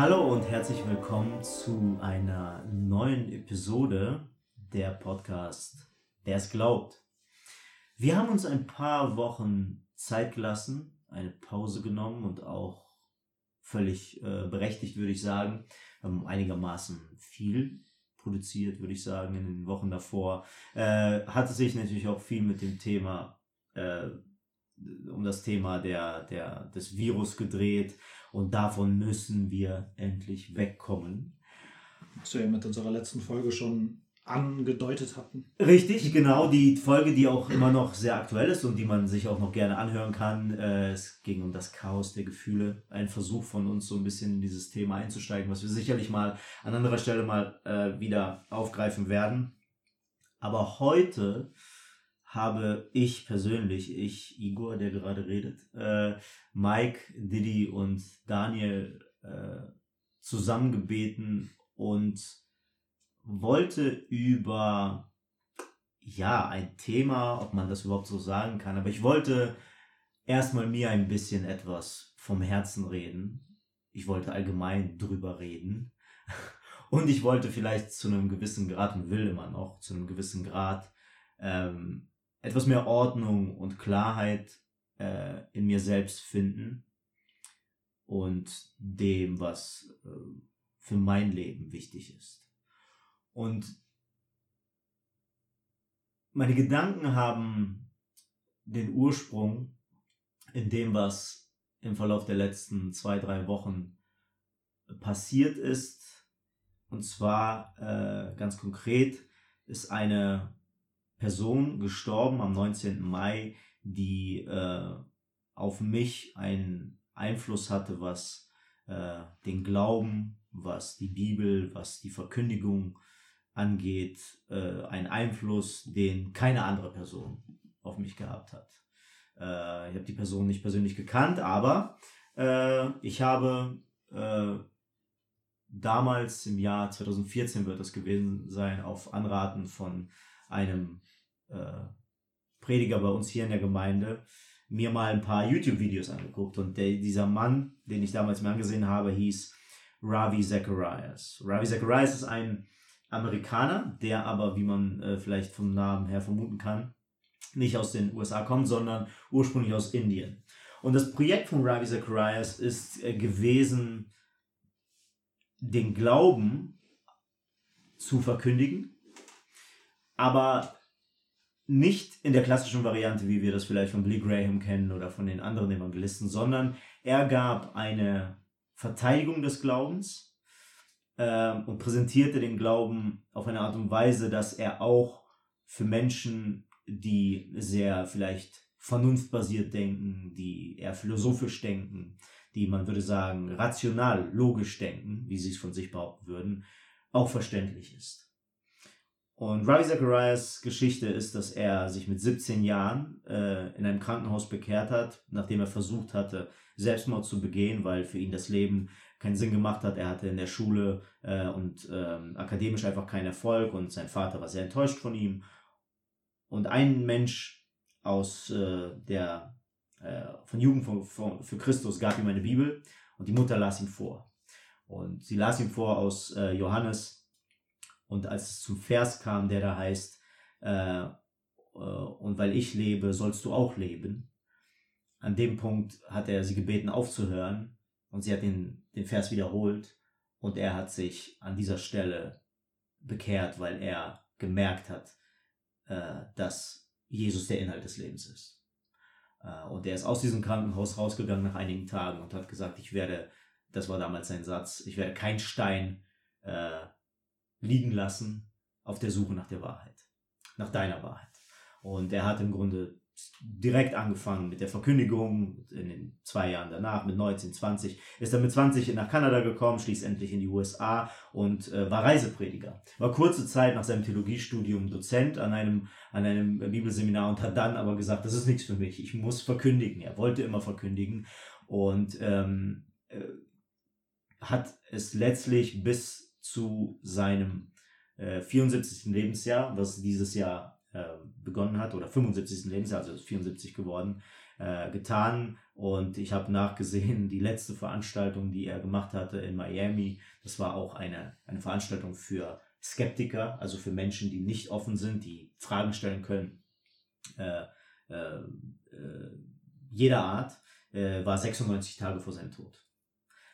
Hallo und herzlich willkommen zu einer neuen Episode der Podcast Wer es glaubt. Wir haben uns ein paar Wochen Zeit gelassen, eine Pause genommen und auch völlig äh, berechtigt, würde ich sagen, haben einigermaßen viel produziert, würde ich sagen, in den Wochen davor. Äh, hatte sich natürlich auch viel mit dem Thema, äh, um das Thema der, der, des Virus gedreht und davon müssen wir endlich wegkommen. Was wir mit unserer letzten Folge schon angedeutet hatten. Richtig, genau. Die Folge, die auch immer noch sehr aktuell ist und die man sich auch noch gerne anhören kann. Äh, es ging um das Chaos der Gefühle. Ein Versuch von uns, so ein bisschen in dieses Thema einzusteigen, was wir sicherlich mal an anderer Stelle mal äh, wieder aufgreifen werden. Aber heute habe ich persönlich, ich, Igor, der gerade redet, äh, Mike, Didi und Daniel äh, zusammengebeten und wollte über ja ein Thema, ob man das überhaupt so sagen kann, aber ich wollte erstmal mir ein bisschen etwas vom Herzen reden. Ich wollte allgemein drüber reden. Und ich wollte vielleicht zu einem gewissen Grad und will immer noch zu einem gewissen Grad ähm, etwas mehr Ordnung und Klarheit äh, in mir selbst finden und dem, was äh, für mein Leben wichtig ist. Und meine Gedanken haben den Ursprung in dem, was im Verlauf der letzten zwei, drei Wochen passiert ist. Und zwar äh, ganz konkret ist eine Person gestorben am 19. Mai, die äh, auf mich einen Einfluss hatte, was äh, den Glauben, was die Bibel, was die Verkündigung angeht, äh, ein Einfluss, den keine andere Person auf mich gehabt hat. Äh, ich habe die Person nicht persönlich gekannt, aber äh, ich habe äh, damals im Jahr 2014 wird das gewesen sein, auf Anraten von einem äh, Prediger bei uns hier in der Gemeinde, mir mal ein paar YouTube-Videos angeguckt und der, dieser Mann, den ich damals mir angesehen habe, hieß Ravi Zacharias. Ravi Zacharias ist ein Amerikaner, der aber, wie man äh, vielleicht vom Namen her vermuten kann, nicht aus den USA kommt, sondern ursprünglich aus Indien. Und das Projekt von Ravi Zacharias ist äh, gewesen, den Glauben zu verkündigen, aber nicht in der klassischen Variante, wie wir das vielleicht von Billy Graham kennen oder von den anderen Evangelisten, sondern er gab eine Verteidigung des Glaubens, ähm, und präsentierte den Glauben auf eine Art und Weise, dass er auch für Menschen, die sehr vielleicht vernunftbasiert denken, die eher philosophisch denken, die man würde sagen rational, logisch denken, wie sie es von sich behaupten würden, auch verständlich ist. Und Ravi Zacharias Geschichte ist, dass er sich mit 17 Jahren äh, in einem Krankenhaus bekehrt hat, nachdem er versucht hatte, Selbstmord zu begehen, weil für ihn das Leben keinen Sinn gemacht hat. Er hatte in der Schule äh, und ähm, akademisch einfach keinen Erfolg und sein Vater war sehr enttäuscht von ihm. Und ein Mensch aus äh, der äh, von Jugend für, für, für, Christus gab ihm eine Bibel und die Mutter las ihm vor. Und sie las ihm vor aus äh, Johannes und als es zum Vers kam, der da heißt, äh, äh, und weil ich lebe, sollst du auch leben. An dem Punkt hat er sie gebeten aufzuhören und sie hat den, den Vers wiederholt und er hat sich an dieser Stelle bekehrt, weil er gemerkt hat, äh, dass Jesus der Inhalt des Lebens ist. Äh, und er ist aus diesem Krankenhaus rausgegangen nach einigen Tagen und hat gesagt, ich werde, das war damals sein Satz, ich werde keinen Stein äh, liegen lassen auf der Suche nach der Wahrheit, nach deiner Wahrheit. Und er hat im Grunde direkt angefangen mit der Verkündigung in den zwei Jahren danach, mit 19, 20, ist dann mit 20 nach Kanada gekommen, schließlich in die USA und äh, war Reiseprediger. War kurze Zeit nach seinem Theologiestudium Dozent an einem, an einem Bibelseminar und hat dann aber gesagt, das ist nichts für mich, ich muss verkündigen. Er wollte immer verkündigen und ähm, äh, hat es letztlich bis zu seinem äh, 74. Lebensjahr, was dieses Jahr äh, begonnen hat, oder 75. Lebensjahr, also ist 74 geworden, äh, getan. Und ich habe nachgesehen, die letzte Veranstaltung, die er gemacht hatte in Miami, das war auch eine, eine Veranstaltung für Skeptiker, also für Menschen, die nicht offen sind, die Fragen stellen können, äh, äh, äh jeder Art, äh, war 96 Tage vor seinem Tod.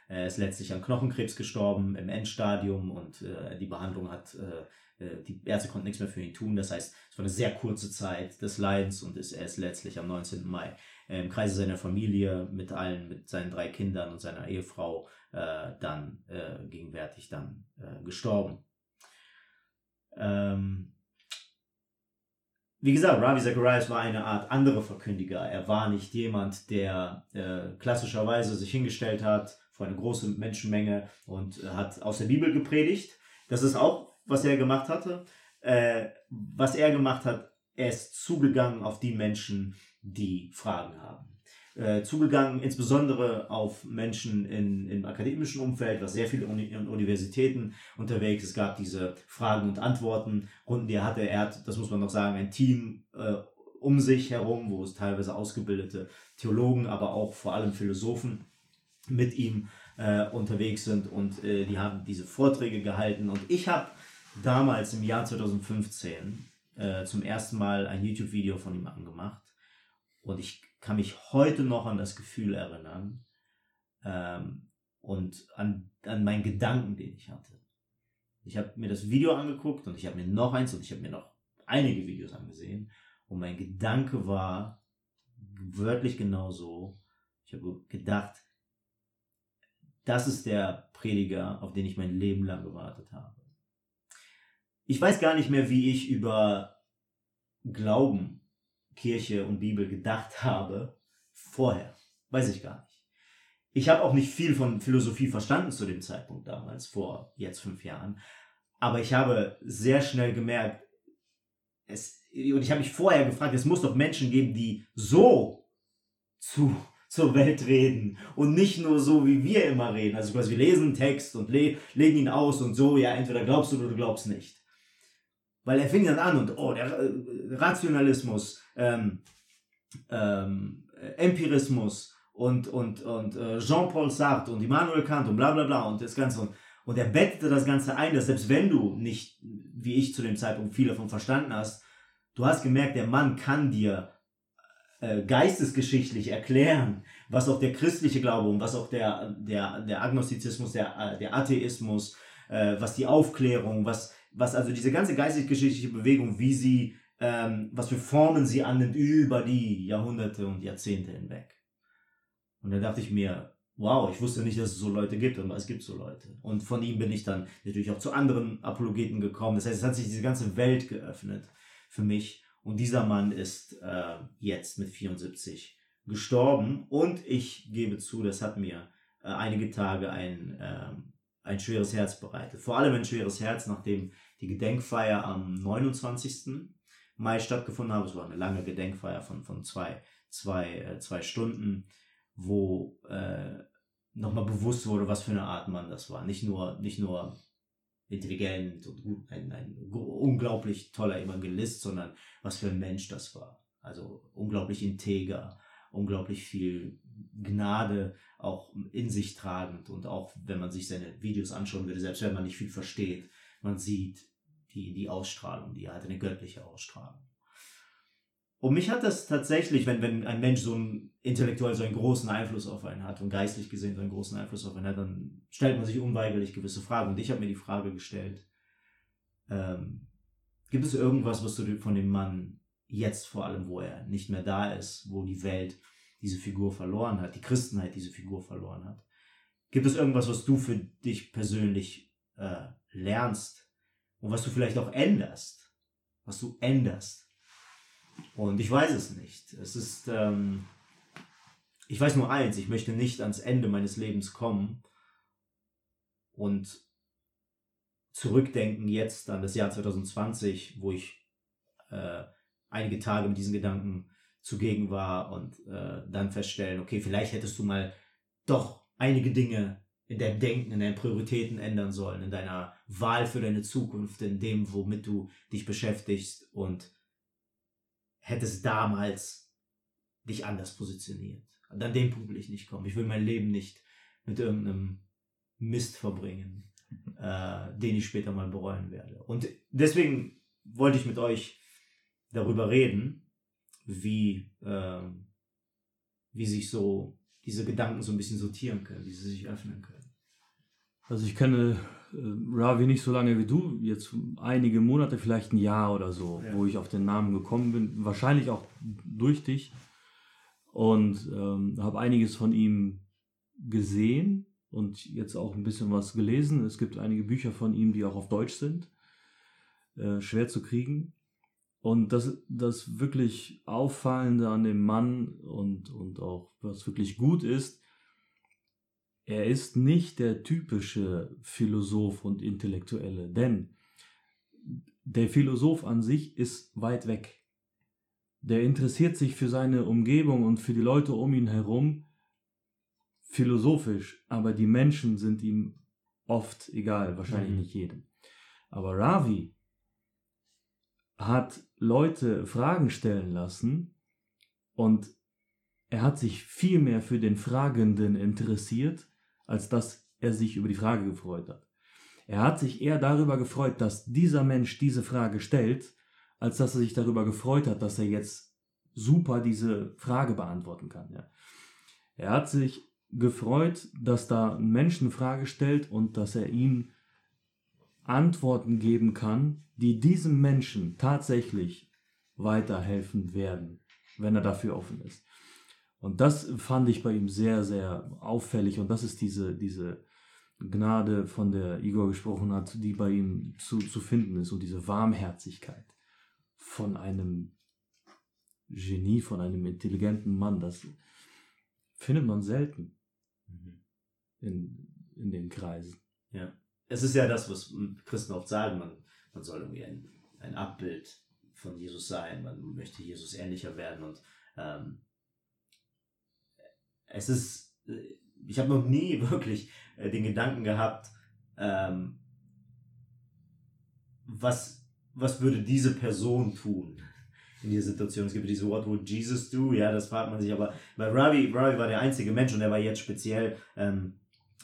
Er ist letztlich an Knochenkrebs gestorben im Endstadium und äh, die Behandlung hat, äh, äh, die Ärzte konnten nichts mehr für ihn tun. Das heißt, es war eine sehr kurze Zeit des Leidens und ist, er ist letztlich am 19. Mai äh, im Kreise seiner Familie mit allen, mit seinen drei Kindern und seiner Ehefrau äh, dann äh, gegenwärtig dann äh, gestorben. Ähm, wie gesagt, Ravi Zacharias war eine Art anderer Verkündiger. Er war nicht jemand, der äh, klassischerweise sich hingestellt hat vor eine große Menschenmenge und äh, hat aus der Bibel gepredigt. Das ist auch, was er gemacht hatte. Äh, was er gemacht hat, er ist zugegangen auf die Menschen, die Fragen haben. Äh, zugegangen insbesondere auf Menschen in, im akademischen Umfeld, was sehr viele Uni Universitäten unterwegs. Es gab diese Fragen und Antworten Runden, die er hatte. Er hat, das muss man noch sagen, ein Team äh, um sich herum, wo es teilweise ausgebildete Theologen, aber auch vor allem Philosophen mit ihm äh, unterwegs sind und äh, die haben diese Vorträge gehalten. Und ich habe damals im Jahr 2015 äh, zum ersten Mal ein YouTube-Video von ihm angemacht. Und ich kann mich heute noch an das Gefühl erinnern ähm, und an, an meinen Gedanken, den ich hatte. Ich habe mir das Video angeguckt und ich habe mir noch eins und ich habe mir noch einige Videos angesehen. Und mein Gedanke war wörtlich genauso. Ich habe gedacht, das ist der Prediger, auf den ich mein Leben lang gewartet habe. Ich weiß gar nicht mehr, wie ich über Glauben, Kirche und Bibel gedacht habe vorher. Weiß ich gar nicht. Ich habe auch nicht viel von Philosophie verstanden zu dem Zeitpunkt damals, vor jetzt fünf Jahren. Aber ich habe sehr schnell gemerkt, es, und ich habe mich vorher gefragt, es muss doch Menschen geben, die so zu zur Welt reden und nicht nur so, wie wir immer reden. Also quasi wir lesen einen Text und le legen ihn aus und so, ja, entweder glaubst du oder du glaubst nicht. Weil er fing dann an und, oh, der äh, Rationalismus, ähm, ähm, Empirismus und, und, und äh, Jean-Paul Sartre und Immanuel Kant und bla bla bla und das Ganze. Und, und er bettete das Ganze ein, dass selbst wenn du nicht, wie ich zu dem Zeitpunkt viel davon verstanden hast, du hast gemerkt, der Mann kann dir äh, geistesgeschichtlich erklären, was auch der christliche Glaube und was auch der, der, der Agnostizismus, der, äh, der Atheismus, äh, was die Aufklärung, was, was also diese ganze geistesgeschichtliche Bewegung, wie sie, ähm, was für Formen sie annimmt über die Jahrhunderte und Jahrzehnte hinweg. Und da dachte ich mir, wow, ich wusste nicht, dass es so Leute gibt, aber es gibt so Leute. Und von ihm bin ich dann natürlich auch zu anderen Apologeten gekommen. Das heißt, es hat sich diese ganze Welt geöffnet für mich. Und dieser Mann ist äh, jetzt mit 74 gestorben. Und ich gebe zu, das hat mir äh, einige Tage ein, äh, ein schweres Herz bereitet. Vor allem ein schweres Herz, nachdem die Gedenkfeier am 29. Mai stattgefunden hat. Es war eine lange Gedenkfeier von, von zwei, zwei, äh, zwei Stunden, wo äh, nochmal bewusst wurde, was für eine Art Mann das war. Nicht nur, nicht nur intelligent und gut, ein, ein unglaublich toller Evangelist, sondern was für ein Mensch das war. Also unglaublich integer, unglaublich viel Gnade auch in sich tragend und auch wenn man sich seine Videos anschauen würde, selbst wenn man nicht viel versteht, man sieht die, die Ausstrahlung, die er hat, eine göttliche Ausstrahlung. Und mich hat das tatsächlich, wenn, wenn ein Mensch so einen intellektuell so einen großen Einfluss auf einen hat und geistlich gesehen so einen großen Einfluss auf einen hat, dann stellt man sich unweigerlich gewisse Fragen. Und ich habe mir die Frage gestellt, ähm, gibt es irgendwas, was du von dem Mann jetzt vor allem, wo er nicht mehr da ist, wo die Welt diese Figur verloren hat, die Christenheit diese Figur verloren hat, gibt es irgendwas, was du für dich persönlich äh, lernst und was du vielleicht auch änderst, was du änderst? Und ich weiß es nicht. Es ist, ähm, ich weiß nur eins, ich möchte nicht ans Ende meines Lebens kommen und zurückdenken jetzt an das Jahr 2020, wo ich äh, einige Tage mit diesen Gedanken zugegen war und äh, dann feststellen, okay, vielleicht hättest du mal doch einige Dinge in deinem Denken, in deinen Prioritäten ändern sollen, in deiner Wahl für deine Zukunft, in dem, womit du dich beschäftigst und hättest damals dich anders positioniert. Und an dem Punkt will ich nicht kommen. Ich will mein Leben nicht mit irgendeinem Mist verbringen, äh, den ich später mal bereuen werde. Und deswegen wollte ich mit euch darüber reden, wie, äh, wie sich so diese Gedanken so ein bisschen sortieren können, wie sie sich öffnen können. Also ich kenne äh, Ravi nicht so lange wie du, jetzt einige Monate, vielleicht ein Jahr oder so, ja. wo ich auf den Namen gekommen bin, wahrscheinlich auch durch dich und ähm, habe einiges von ihm gesehen und jetzt auch ein bisschen was gelesen. Es gibt einige Bücher von ihm, die auch auf Deutsch sind, äh, schwer zu kriegen. Und das, das wirklich Auffallende an dem Mann und, und auch was wirklich gut ist, er ist nicht der typische Philosoph und Intellektuelle, denn der Philosoph an sich ist weit weg. Der interessiert sich für seine Umgebung und für die Leute um ihn herum philosophisch, aber die Menschen sind ihm oft egal, wahrscheinlich mhm. nicht jedem. Aber Ravi hat Leute Fragen stellen lassen und er hat sich viel mehr für den Fragenden interessiert, als dass er sich über die Frage gefreut hat. Er hat sich eher darüber gefreut, dass dieser Mensch diese Frage stellt, als dass er sich darüber gefreut hat, dass er jetzt super diese Frage beantworten kann. Ja. Er hat sich gefreut, dass da ein Mensch eine Frage stellt und dass er ihm Antworten geben kann, die diesem Menschen tatsächlich weiterhelfen werden, wenn er dafür offen ist. Und das fand ich bei ihm sehr, sehr auffällig. Und das ist diese, diese Gnade, von der Igor gesprochen hat, die bei ihm zu, zu finden ist. Und diese Warmherzigkeit von einem Genie, von einem intelligenten Mann. Das findet man selten mhm. in, in den Kreisen. Ja es ist ja das, was Christen oft sagen, man, man soll irgendwie ein, ein Abbild von Jesus sein, man möchte Jesus ähnlicher werden und ähm, es ist, äh, ich habe noch nie wirklich äh, den Gedanken gehabt, ähm, was, was würde diese Person tun in dieser Situation? Es gibt diese What would Jesus do? Ja, das fragt man sich, aber bei Ravi, Ravi war der einzige Mensch und er war jetzt speziell ähm,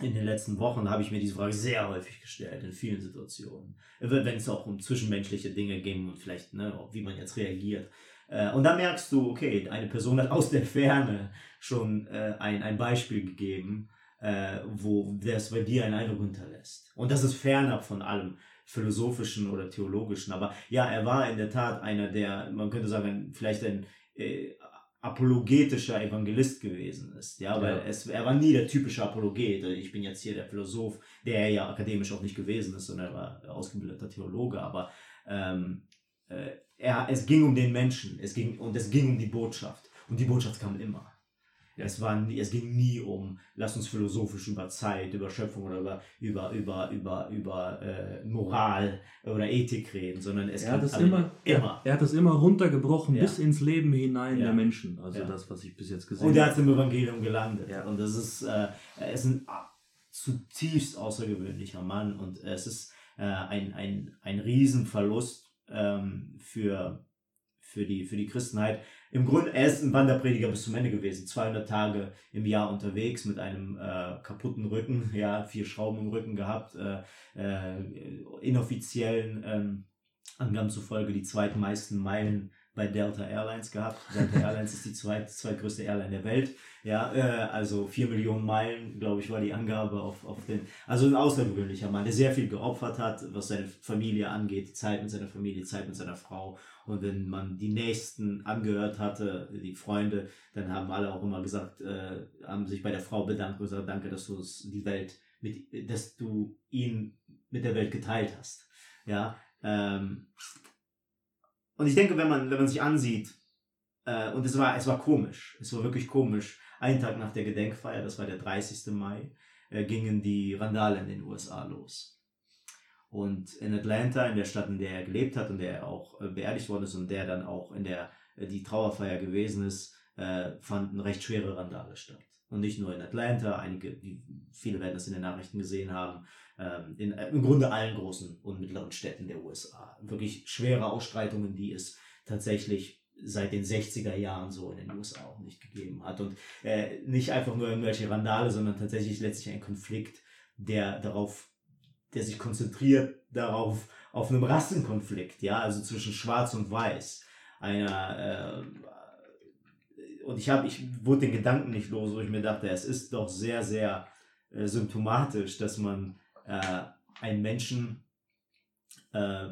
in den letzten Wochen habe ich mir diese Frage sehr häufig gestellt, in vielen Situationen. Wenn es auch um zwischenmenschliche Dinge ging und vielleicht, ne, wie man jetzt reagiert. Äh, und da merkst du, okay, eine Person hat aus der Ferne schon äh, ein, ein Beispiel gegeben, äh, wo das bei dir einen Eindruck hinterlässt. Und das ist fernab von allem philosophischen oder theologischen. Aber ja, er war in der Tat einer der, man könnte sagen, vielleicht ein äh, apologetischer Evangelist gewesen ist, ja, weil ja. es, er war nie der typische Apologet. Ich bin jetzt hier der Philosoph, der er ja akademisch auch nicht gewesen ist, sondern er war ausgebildeter Theologe, aber ähm, äh, er, es ging um den Menschen, es ging, und es ging um die Botschaft. Und die Botschaft kam immer. Es, war nie, es ging nie um, lass uns philosophisch über Zeit, über Schöpfung oder über, über, über, über, über äh, Moral oder Ethik reden, sondern es er hat immer, immer. Er, er, hat es immer runtergebrochen ja. bis ins Leben hinein ja. der Menschen. Also ja. das, was ich bis jetzt gesehen habe. Und er hat im Evangelium gelandet. Und das ist, äh, er ist ein zutiefst außergewöhnlicher Mann und es ist äh, ein, ein, ein Riesenverlust ähm, für, für, die, für die Christenheit im Grunde, er ist ein Wanderprediger bis zum Ende gewesen. 200 Tage im Jahr unterwegs mit einem äh, kaputten Rücken, ja, vier Schrauben im Rücken gehabt, äh, äh, inoffiziellen ähm, Angaben zufolge die zweitmeisten Meilen bei Delta Airlines gehabt. Delta Airlines ist die zweit, zweitgrößte Airline der Welt. Ja, äh, also vier Millionen Meilen, glaube ich, war die Angabe auf, auf den. Also ein außergewöhnlicher Mann, der sehr viel geopfert hat, was seine Familie angeht, Zeit mit seiner Familie, Zeit mit seiner Frau. Und wenn man die Nächsten angehört hatte, die Freunde, dann haben alle auch immer gesagt, äh, haben sich bei der Frau bedankt und gesagt, danke, dass du die Welt mit, dass du ihn mit der Welt geteilt hast. Ja, ähm, und ich denke, wenn man, wenn man sich ansieht, äh, und es war, es war komisch, es war wirklich komisch, einen Tag nach der Gedenkfeier, das war der 30. Mai, äh, gingen die Randale in den USA los. Und in Atlanta, in der Stadt, in der er gelebt hat und der er auch äh, beerdigt worden ist und der dann auch in der äh, die Trauerfeier gewesen ist, äh, fanden recht schwere Randale statt. Und nicht nur in Atlanta, einige, viele werden das in den Nachrichten gesehen haben, in äh, im Grunde allen großen und mittleren Städten der USA. Wirklich schwere Ausstreitungen, die es tatsächlich seit den 60er Jahren so in den USA auch nicht gegeben hat. Und äh, nicht einfach nur irgendwelche Randale, sondern tatsächlich letztlich ein Konflikt, der darauf, der sich konzentriert darauf, auf einem Rassenkonflikt, ja, also zwischen Schwarz und Weiß. Einer, äh, und ich habe, ich wurde den Gedanken nicht los, wo ich mir dachte, es ist doch sehr, sehr äh, symptomatisch, dass man äh, einen Menschen äh,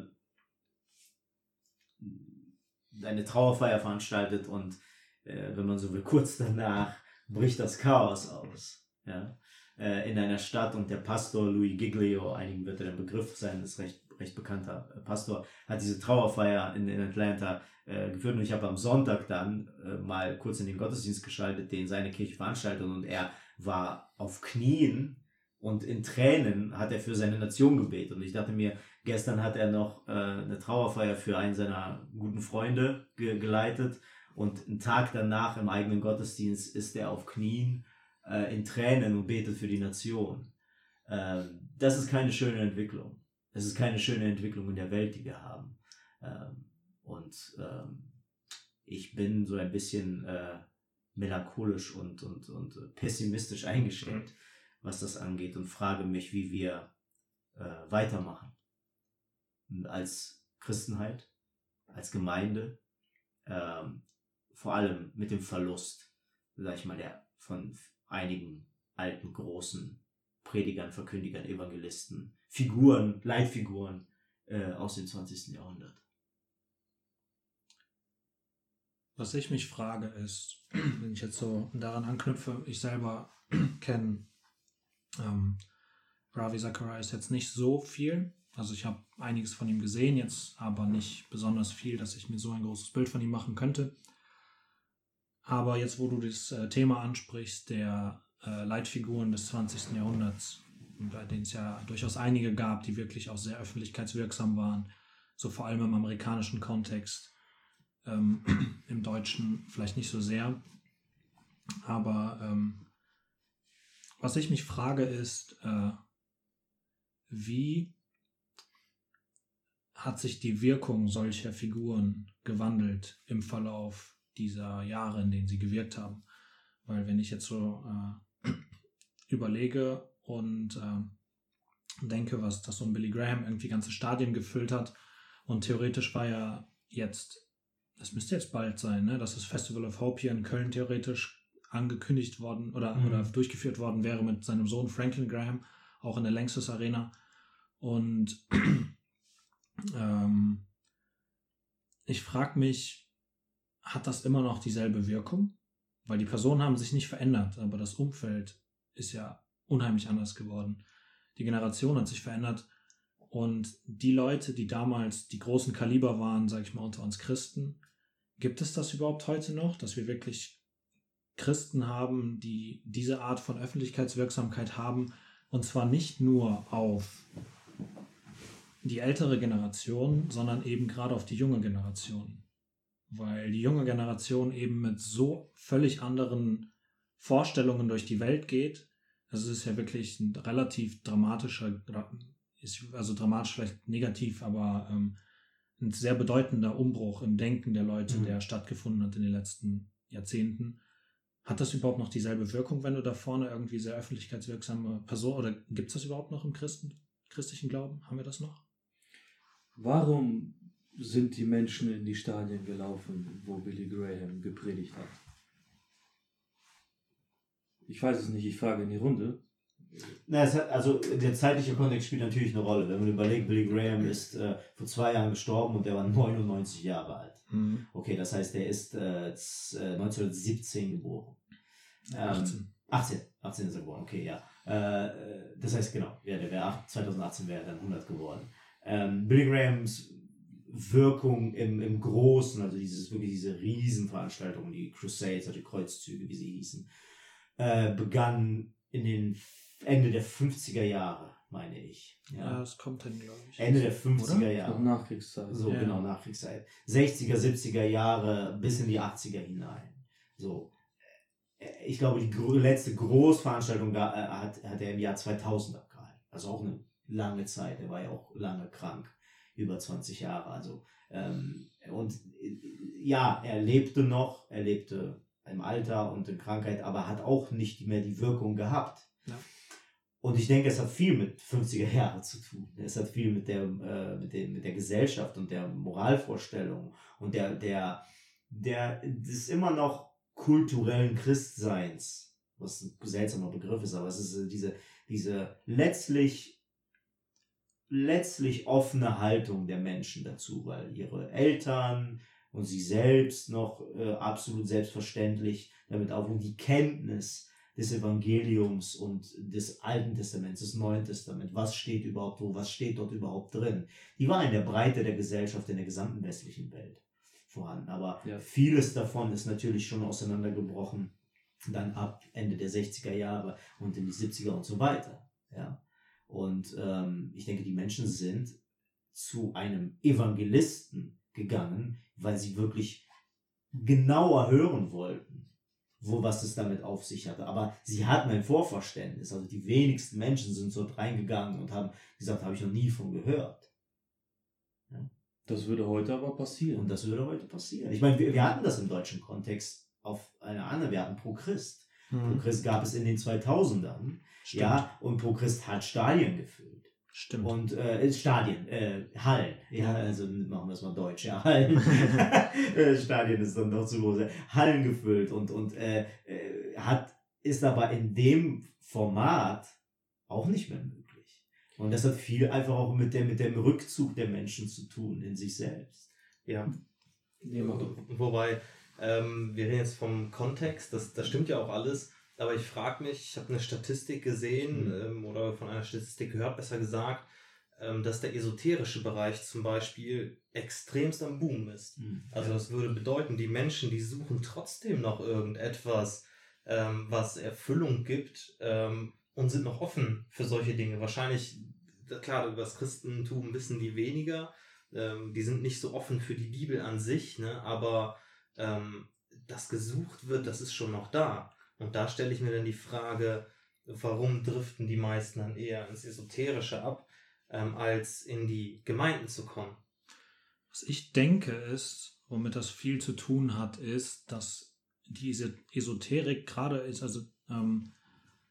eine Trauerfeier veranstaltet und äh, wenn man so will, kurz danach bricht das Chaos aus. Ja? Äh, in einer Stadt und der Pastor Louis Giglio, einigen wird er der Begriff sein, ist recht, recht bekannter äh, Pastor, hat diese Trauerfeier in, in Atlanta äh, geführt und ich habe am Sonntag dann äh, mal kurz in den Gottesdienst geschaltet, den seine Kirche veranstaltet und er war auf Knien und in Tränen hat er für seine Nation gebetet. Und ich dachte mir, gestern hat er noch äh, eine Trauerfeier für einen seiner guten Freunde ge geleitet. Und einen Tag danach im eigenen Gottesdienst ist er auf Knien äh, in Tränen und betet für die Nation. Ähm, das ist keine schöne Entwicklung. Das ist keine schöne Entwicklung in der Welt, die wir haben. Ähm, und ähm, ich bin so ein bisschen äh, melancholisch und, und, und pessimistisch eingestellt was das angeht und frage mich, wie wir äh, weitermachen. Als Christenheit, als Gemeinde, ähm, vor allem mit dem Verlust, sag ich mal, der von einigen alten, großen Predigern, Verkündigern, Evangelisten, Figuren, Leitfiguren äh, aus dem 20. Jahrhundert. Was ich mich frage ist, wenn ich jetzt so daran anknüpfe, ich selber kenne ähm, Ravi Zacharias jetzt nicht so viel. Also ich habe einiges von ihm gesehen, jetzt aber nicht besonders viel, dass ich mir so ein großes Bild von ihm machen könnte. Aber jetzt, wo du das äh, Thema ansprichst, der äh, Leitfiguren des 20. Jahrhunderts, bei denen es ja durchaus einige gab, die wirklich auch sehr öffentlichkeitswirksam waren, so vor allem im amerikanischen Kontext, ähm, im Deutschen vielleicht nicht so sehr, aber ähm, was ich mich frage ist, äh, wie hat sich die Wirkung solcher Figuren gewandelt im Verlauf dieser Jahre, in denen sie gewirkt haben? Weil wenn ich jetzt so äh, überlege und äh, denke, was das so ein Billy Graham irgendwie ganze Stadien gefüllt hat und theoretisch war ja jetzt, das müsste jetzt bald sein, ne, dass das Festival of Hope hier in Köln theoretisch angekündigt worden oder, mhm. oder durchgeführt worden wäre mit seinem Sohn Franklin Graham, auch in der Längstes Arena. Und ähm, ich frage mich, hat das immer noch dieselbe Wirkung? Weil die Personen haben sich nicht verändert, aber das Umfeld ist ja unheimlich anders geworden. Die Generation hat sich verändert und die Leute, die damals die großen Kaliber waren, sage ich mal, unter uns Christen, gibt es das überhaupt heute noch, dass wir wirklich Christen haben, die diese Art von Öffentlichkeitswirksamkeit haben, und zwar nicht nur auf die ältere Generation, sondern eben gerade auf die junge Generation. Weil die junge Generation eben mit so völlig anderen Vorstellungen durch die Welt geht. Das ist ja wirklich ein relativ dramatischer, also dramatisch vielleicht negativ, aber ähm, ein sehr bedeutender Umbruch im Denken der Leute, mhm. der stattgefunden hat in den letzten Jahrzehnten. Hat das überhaupt noch dieselbe Wirkung, wenn du da vorne irgendwie sehr öffentlichkeitswirksame Person oder gibt es das überhaupt noch im Christen, christlichen Glauben? Haben wir das noch? Warum sind die Menschen in die Stadien gelaufen, wo Billy Graham gepredigt hat? Ich weiß es nicht, ich frage in die Runde. Na, hat, also der zeitliche Kontext spielt natürlich eine Rolle. Wenn man überlegt, Billy Graham ist äh, vor zwei Jahren gestorben und der war 99 Jahre alt. Mhm. Okay, das heißt, der ist äh, 1917 äh, geboren. Ähm, 18. 18. 18 ist er geboren, okay, ja. Äh, das heißt, genau, ja, der wäre 2018 wäre er dann 100 geworden. Ähm, Billy Grahams Wirkung im, im Großen, also dieses wirklich diese Riesenveranstaltungen, die Crusades, also die Kreuzzüge, wie sie hießen, äh, begann in den Ende der 50er Jahre, meine ich. Ja, ja das kommt dann, glaube ich. Ende der 50er Oder? Jahre. Nachkriegszeit. So, ja. genau, Nachkriegszeit. 60er, 70er Jahre bis in die 80er hinein. So. Ich glaube, die letzte Großveranstaltung da, äh, hat, hat er im Jahr 2000 abgehalten. Also auch eine lange Zeit. Er war ja auch lange krank. Über 20 Jahre. Also Ähm, und äh, ja, er lebte noch, er lebte im Alter und in Krankheit, aber hat auch nicht mehr die Wirkung gehabt. Ja. Und ich denke, es hat viel mit 50er Jahren zu tun. Es hat viel mit der, äh, mit, dem, mit der Gesellschaft und der Moralvorstellung und der, der, der, des immer noch kulturellen Christseins, was ein seltsamer Begriff ist, aber es ist äh, diese, diese letztlich, letztlich offene Haltung der Menschen dazu, weil ihre Eltern und sie selbst noch äh, absolut selbstverständlich damit aufrufen, die Kenntnis, des Evangeliums und des Alten Testaments, des Neuen Testaments. Was steht überhaupt wo? Was steht dort überhaupt drin? Die war in der Breite der Gesellschaft in der gesamten westlichen Welt vorhanden. Aber Ja. vieles davon ist natürlich schon auseinandergebrochen, dann ab Ende der 60er Jahre und in die 70er und so weiter. Ja. Und ähm, ich denke, die Menschen sind zu einem Evangelisten gegangen, weil sie wirklich genauer hören wollten, wo was es damit auf sich hatte. Aber sie hatten ein Vorverständnis. Also die wenigsten Menschen sind dort reingegangen und haben gesagt, habe ich noch nie von gehört. Das würde heute aber passieren. Und das würde heute passieren. Ich meine, wir, wir hatten das im deutschen Kontext auf einer anderen, wir hatten Pro Christ. Pro Mhm. Christ gab es in den 2000ern, Stimmt. ja, und Pro Christ hat Stadien gefüllt. Stimmt. Und äh, Stadien, äh, Hallen, ja, also machen wir es mal deutsch, ja, Hallen. Äh, Stadien ist dann doch zu groß. Hallen gefüllt und, und äh, äh, hat, ist aber in dem Format auch nicht mehr möglich. Und das hat viel einfach auch mit, der, mit dem Rückzug der Menschen zu tun in sich selbst. Ja. Nee. Wobei, ähm, wir reden jetzt vom Kontext, das, das stimmt ja auch alles, aber ich frage mich, ich habe eine Statistik gesehen Mhm. ähm, oder von einer Statistik gehört, besser gesagt, ähm, dass der esoterische Bereich zum Beispiel extremst am Boom ist. Also das würde bedeuten, die Menschen, die suchen trotzdem noch irgendetwas, ähm, was Erfüllung gibt ähm, und sind noch offen für solche Dinge. Wahrscheinlich, klar, über das Christentum wissen die weniger, ähm, die sind nicht so offen für die Bibel an sich, ne? aber ähm, das gesucht wird, das ist schon noch da. Und da stelle ich mir dann die Frage, warum driften die meisten dann eher ins Esoterische ab, ähm, als in die Gemeinden zu kommen? Was ich denke ist, womit das viel zu tun hat, ist, dass diese Esoterik gerade ist, also ähm,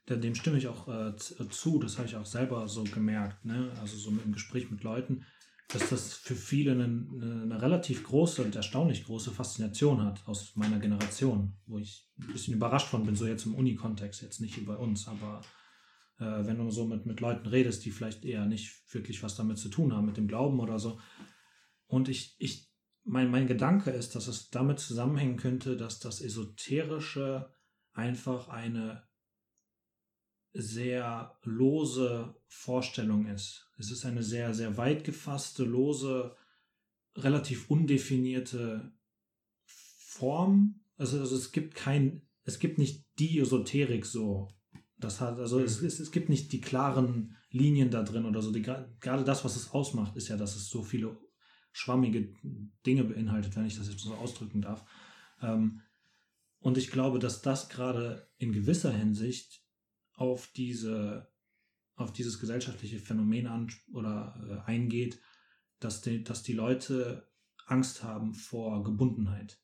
dem stimme ich auch äh, z- zu, das habe ich auch selber so gemerkt, ne? also so im Gespräch mit Leuten, dass das für viele eine, eine, relativ große und erstaunlich große Faszination hat aus meiner Generation, wo ich ein bisschen überrascht von bin, so jetzt im Uni-Kontext, jetzt nicht bei uns, aber äh, wenn du so mit, mit Leuten redest, die vielleicht eher nicht wirklich was damit zu tun haben, mit dem Glauben oder so. Und ich, ich, mein, mein Gedanke ist, dass es damit zusammenhängen könnte, dass das Esoterische einfach eine sehr lose Vorstellung ist. Es ist eine sehr, sehr weit gefasste, lose, relativ undefinierte Form. Also, also es gibt kein, es gibt nicht die Esoterik so. Das hat, also es, es, es gibt nicht die klaren Linien da drin oder so. Die, gerade das, was es ausmacht, ist ja, dass es so viele schwammige Dinge beinhaltet, wenn ich das jetzt so ausdrücken darf. Ähm, und ich glaube, dass das gerade in gewisser Hinsicht auf diese, auf dieses gesellschaftliche Phänomen an oder äh, eingeht, dass die, dass die Leute Angst haben vor Gebundenheit.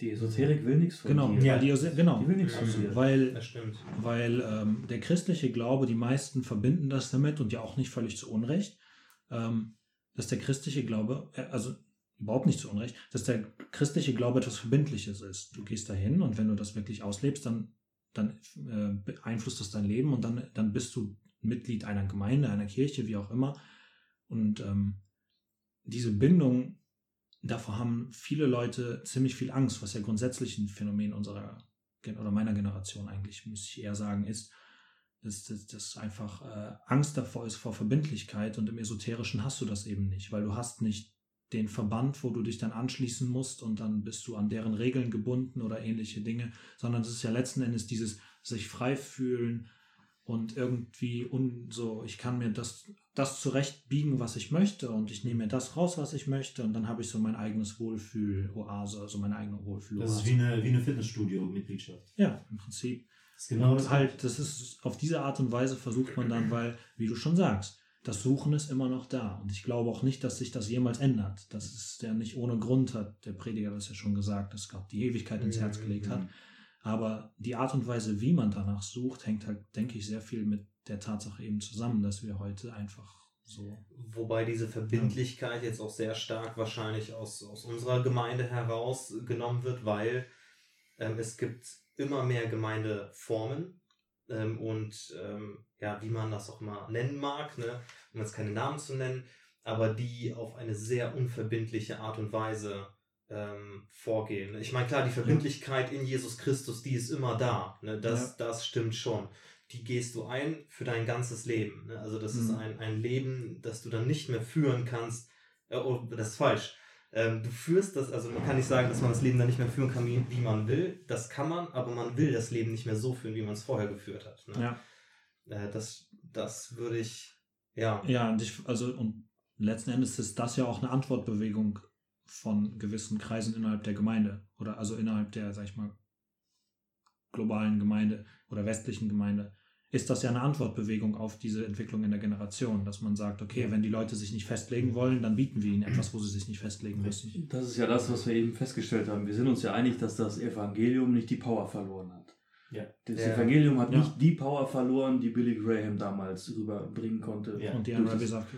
Die Esoterik will nichts von Genau, dir. Ja. weil die, genau, Die will nichts von dir. weil Das stimmt. weil ähm, der christliche Glaube, die meisten verbinden das damit und ja auch nicht völlig zu Unrecht, ähm, dass der christliche Glaube, äh, also überhaupt nicht zu Unrecht, dass der christliche Glaube etwas Verbindliches ist. Du gehst dahin und wenn du das wirklich auslebst, dann, dann äh, beeinflusst das dein Leben und dann, dann bist du Mitglied einer Gemeinde, einer Kirche, wie auch immer. Und ähm, diese Bindung, davor haben viele Leute ziemlich viel Angst, was ja grundsätzlich ein Phänomen unserer oder meiner Generation eigentlich, müsste ich eher sagen, ist, dass dass- dass einfach äh, Angst davor ist vor Verbindlichkeit und im Esoterischen hast du das eben nicht, weil du hast nicht den Verband, wo du dich dann anschließen musst und dann bist du an deren Regeln gebunden oder ähnliche Dinge, sondern es ist ja letzten Endes dieses sich frei fühlen und irgendwie un, so, ich kann mir das, das zurechtbiegen, was ich möchte und ich nehme mir das raus, was ich möchte und dann habe ich so mein eigenes Wohlfühl-Oase, also meine eigene Wohlfühl-Oase. Das ist wie eine, wie eine Fitnessstudio-Mitgliedschaft. ja, im Prinzip. Das ist genau das halt, das ist auf diese Art und Weise versucht man dann, weil, wie du schon sagst, das Suchen ist immer noch da. Und ich glaube auch nicht, dass sich das jemals ändert. Das ist ja nicht ohne Grund, hat der Prediger das ja schon gesagt, dass Gott die Ewigkeit ins Herz gelegt hat. Aber die Art und Weise, wie man danach sucht, hängt halt, denke ich, sehr viel mit der Tatsache eben zusammen, dass wir heute einfach so. Wobei diese Verbindlichkeit jetzt auch sehr stark wahrscheinlich aus, aus unserer Gemeinde herausgenommen wird, weil ähm, es gibt immer mehr Gemeindeformen ähm, und ähm, ja, wie man das auch mal nennen mag, ne? um jetzt keine Namen zu nennen, aber die auf eine sehr unverbindliche Art und Weise ähm, vorgehen. Ich meine, klar, die Verbindlichkeit in Jesus Christus, die ist immer da. Ne? Das, ja. das stimmt schon. Die gehst du ein für dein ganzes Leben. Ne? Also das mhm. ist ein, ein Leben, das du dann nicht mehr führen kannst. Äh, oh, das ist falsch. Ähm, du führst das, also man kann nicht sagen, dass man das Leben dann nicht mehr führen kann, wie, wie man will. Das kann man, aber man will das Leben nicht mehr so führen, wie man es vorher geführt hat. Ne? Ja. Äh, das, das würde ich, ja. Ja, und ich, also, und letzten Endes ist das ja auch eine Antwortbewegung von gewissen Kreisen innerhalb der Gemeinde oder also innerhalb der, sag ich mal, globalen Gemeinde oder westlichen Gemeinde ist das ja eine Antwortbewegung auf diese Entwicklung in der Generation, dass man sagt, okay, wenn die Leute sich nicht festlegen wollen, dann bieten wir ihnen etwas, wo sie sich nicht festlegen müssen. Das ist ja das, was wir eben festgestellt haben. Wir sind uns ja einig, dass das Evangelium nicht die Power verloren hat. Ja. Das ja. Evangelium hat ja. nicht die Power verloren, die Billy Graham damals rüberbringen konnte. Ja. Und die sagt,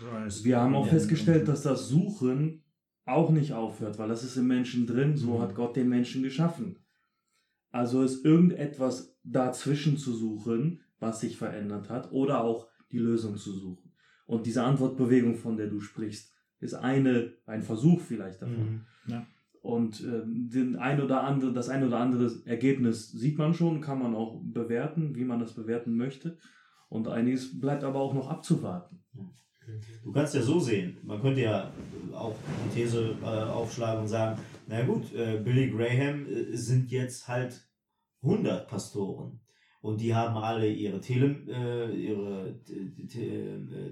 wir haben auch festgestellt, dass das Suchen auch nicht aufhört, weil das ist im Menschen drin, so mhm. hat Gott den Menschen geschaffen. Also ist irgendetwas dazwischen zu suchen, was sich verändert hat, oder auch die Lösung zu suchen. Und diese Antwortbewegung, von der du sprichst, ist eine, ein Versuch vielleicht davon. Mhm. Ja. Und äh, den ein oder andere, das ein oder andere Ergebnis sieht man schon, kann man auch bewerten, wie man das bewerten möchte. Und einiges bleibt aber auch noch abzuwarten. Du kannst ja so sehen, man könnte ja auch die These äh, aufschlagen und sagen, na gut, äh, Billy Graham äh, sind jetzt halt 100 Pastoren. Und die haben alle ihre, Tele, äh, ihre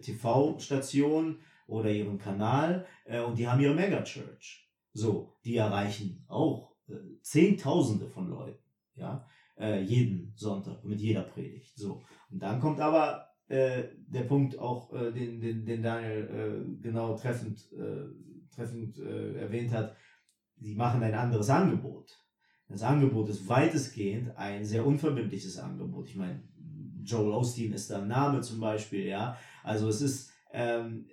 TV-Station oder ihren Kanal äh, und die haben ihre Megachurch. So, die erreichen auch äh, Zehntausende von Leuten, ja, äh, jeden Sonntag mit jeder Predigt. So, und dann kommt aber äh, der Punkt auch, äh, den, den, den Daniel äh, genau treffend, treffend erwähnt hat. Sie machen ein anderes Angebot. Das Angebot ist weitestgehend ein sehr unverbindliches Angebot. Ich meine, Joel Osteen ist da ein Name zum Beispiel, ja. Also es ist, ähm,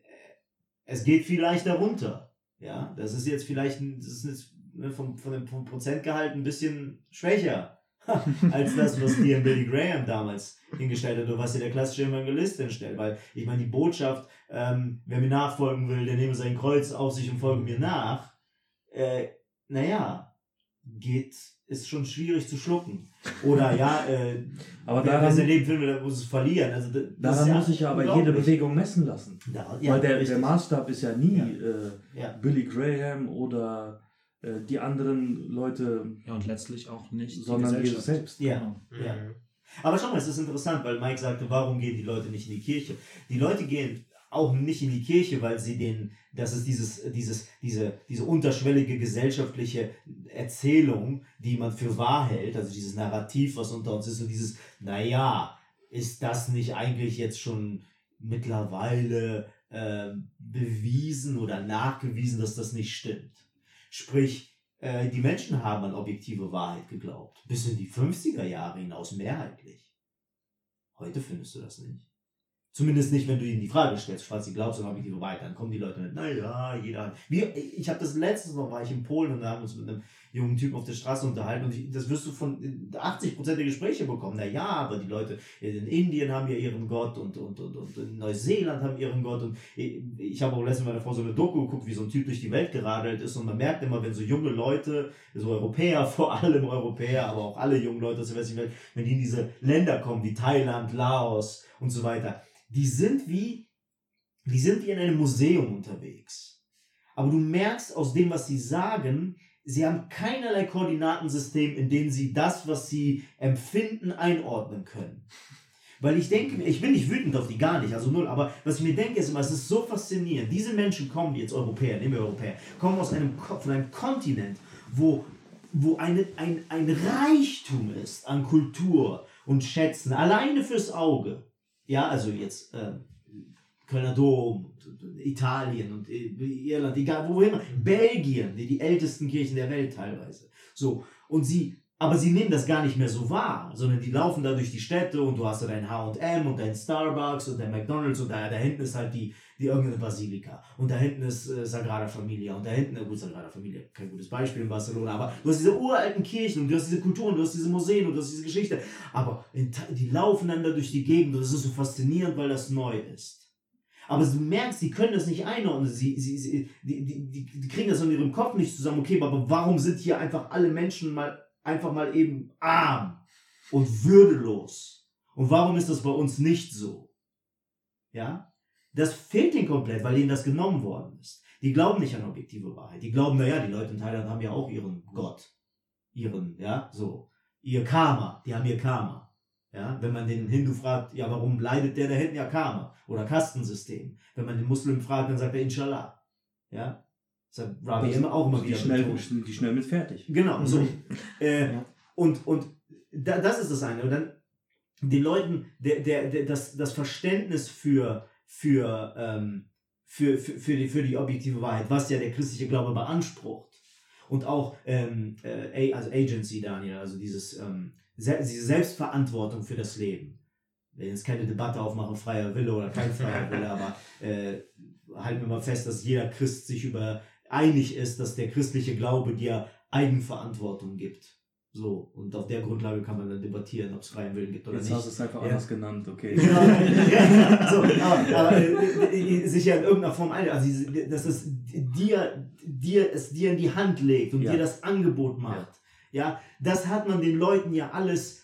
es geht viel leichter runter, ja. Das ist jetzt vielleicht, das ist jetzt ne, vom, von dem Prozentgehalt ein bisschen schwächer als das, was dir Billy Graham damals hingestellt hat oder was dir der klassische Evangelist hinstellt. Weil ich meine, die Botschaft, ähm, wer mir nachfolgen will, der nehme sein Kreuz auf sich und folge mir nach, äh, naja, geht, ist schon schwierig zu schlucken. Oder ja, äh, aber wer, daran, wer sein Leben filmen will, muss es verlieren. Also, das daran ja muss ich ja aber jede Bewegung messen lassen. Ja, ja, Weil der, der Maßstab ist ja nie äh, Billy Graham oder äh, die anderen Leute. Ja, und letztlich auch nicht. Sondern Jesus selbst. Ja. Genau. ja. Aber schau mal, es ist interessant, weil Mike sagte, warum gehen die Leute nicht in die Kirche? Die Leute gehen auch nicht in die Kirche, weil sie den, das ist dieses, dieses, diese, diese unterschwellige gesellschaftliche Erzählung, die man für wahr hält, also dieses Narrativ, was unter uns ist, und dieses, naja, ist das nicht eigentlich jetzt schon mittlerweile äh, bewiesen oder nachgewiesen, dass das nicht stimmt? Sprich, äh, die Menschen haben an objektive Wahrheit geglaubt. Bis in die 50er Jahre hinaus mehrheitlich. Heute findest du das nicht. Zumindest nicht, wenn du ihnen die Frage stellst, was sie glaubst, dann habe ich die weiter. Dann kommen die Leute mit, naja, jeder. Wir, ich habe das letztes Mal, war ich in Polen und da haben wir uns mit einem jungen Typen auf der Straße unterhalten und ich, das wirst du von 80% der Gespräche bekommen. Naja, aber die Leute in Indien haben ja ihren Gott und, und, und, und in Neuseeland haben ihren Gott und ich, habe auch letztens meiner Frau so eine Doku geguckt, wie so ein Typ durch die Welt geradelt ist und man merkt immer, wenn so junge Leute, so Europäer, vor allem Europäer, aber auch alle jungen Leute aus der westlichen Welt, wenn die in diese Länder kommen, wie Thailand, Laos und so weiter, die sind wie, die sind wie in einem Museum unterwegs. Aber du merkst aus dem, was sie sagen, sie haben keinerlei Koordinatensystem, in dem sie das, was sie empfinden, einordnen können. Weil ich denke, ich bin nicht wütend auf die gar nicht, also null, aber was ich mir denke, ist immer, es ist so faszinierend. Diese Menschen kommen, jetzt Europäer, nehmen wir Europäer, kommen aus einem, von einem Kontinent, wo, wo eine, ein, ein Reichtum ist an Kultur und Schätzen, alleine fürs Auge. Ja, also jetzt äh, Kölner Dom, Italien und äh, Irland, egal wohin, Belgien, die, die ältesten Kirchen der Welt teilweise. So, und sie, aber sie nehmen das gar nicht mehr so wahr, sondern die laufen da durch die Städte und du hast da dein H&M und dein Starbucks und dein McDonalds und da, da hinten ist halt die, die irgendeine Basilika und da hinten ist äh, Sagrada Familia und da hinten, äh, gut, Sagrada Familia, kein gutes Beispiel in Barcelona, aber du hast diese uralten Kirchen und du hast diese Kulturen, du hast diese Museen und du hast diese Geschichte, aber in, die laufen dann da durch die Gegend und das ist so faszinierend, weil das neu ist. Aber du merkst, die können das nicht einordnen. Sie, sie, sie, die, die, die kriegen das in ihrem Kopf nicht zusammen. Okay, aber warum sind hier einfach alle Menschen mal einfach mal eben arm und würdelos? Und warum ist das bei uns nicht so? Ja? Das fehlt ihnen komplett, weil ihnen das genommen worden ist. Die glauben nicht an objektive Wahrheit. Die glauben, naja, die Leute in Thailand haben ja auch ihren Gott. Ihren, ja, so. Ihr Karma. Die haben ihr Karma. Ja, wenn man den Hindu fragt, ja, warum leidet der da hinten ja Karma oder Kastensystem? Wenn man den Muslim fragt, dann sagt er Inshallah. Ja, das hat Rabi immer auch immer die wieder schnell, betont. die schnell mit fertig. Genau, so. Äh, Ja. Und, und da, das ist das eine. Und dann den Leuten der, der, der, das, das Verständnis für, für, ähm, für, für, für, die, für die objektive Wahrheit, was ja der christliche Glaube beansprucht. Und auch ähm, äh, also Agency, Daniel, also dieses, ähm, se diese Selbstverantwortung für das Leben. Wenn jetzt keine Debatte aufmachen, freier Wille oder kein freier Wille, aber äh, halten wir mal fest, dass jeder Christ sich über einig ist, dass der christliche Glaube dir Eigenverantwortung gibt. So, und auf der Grundlage kann man dann debattieren, ob es freien Willen gibt oder Jetzt nicht. hast du es einfach Ja. anders genannt, okay. Ja, ja, so, aber, aber äh, äh, sich ja in irgendeiner Form ein, also dass es dir, dir, es dir in die Hand legt und dir das Angebot macht. Ja. das hat man den Leuten ja alles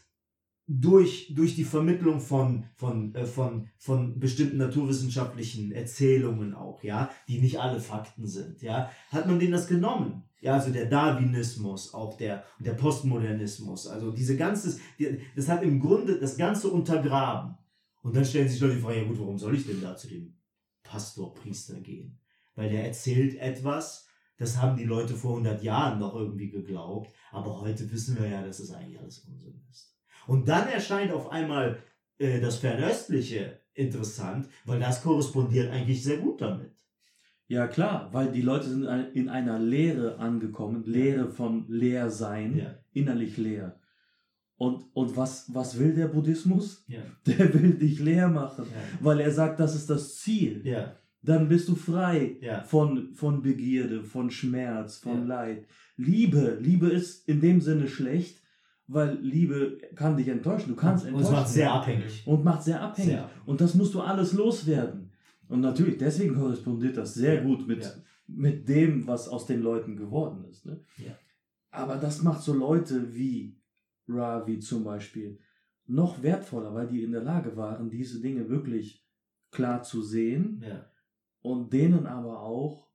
durch, durch die Vermittlung von, von, äh, von, von bestimmten naturwissenschaftlichen Erzählungen auch, ja, die nicht alle Fakten sind, ja, hat man denen das genommen. Ja, also der Darwinismus, auch der, der Postmodernismus, also diese ganze, das hat im Grunde das Ganze untergraben. Und dann stellen sich Leute die Frage, ja gut, warum soll ich denn da zu dem Pastor, Priester gehen? Weil der erzählt etwas, das haben die Leute vor 100 Jahren noch irgendwie geglaubt, aber heute wissen wir ja, dass es eigentlich alles Unsinn ist. Und dann erscheint auf einmal äh, das Fernöstliche interessant, weil das korrespondiert eigentlich sehr gut damit. Ja, klar, weil die Leute sind in einer Lehre angekommen, Lehre von Leersein, Ja, innerlich leer. Und, und was, was will der Buddhismus? ja, Der will dich leer machen, ja. weil er sagt, das ist das Ziel. Ja, Dann bist du frei von, von Begierde, von Schmerz, von. Leid. Liebe, Liebe ist in dem Sinne schlecht, weil Liebe kann dich enttäuschen. Du kannst und enttäuschen. es macht sehr abhängig. und macht sehr abhängig. Sehr abhängig. Und das musst du alles loswerden. Und natürlich, deswegen korrespondiert das sehr gut mit, ja. mit dem, was aus den Leuten geworden ist. Ne? Ja. Aber das macht so Leute wie Ravi zum Beispiel noch wertvoller, weil die in der Lage waren, diese Dinge wirklich klar zu sehen Ja, und denen aber auch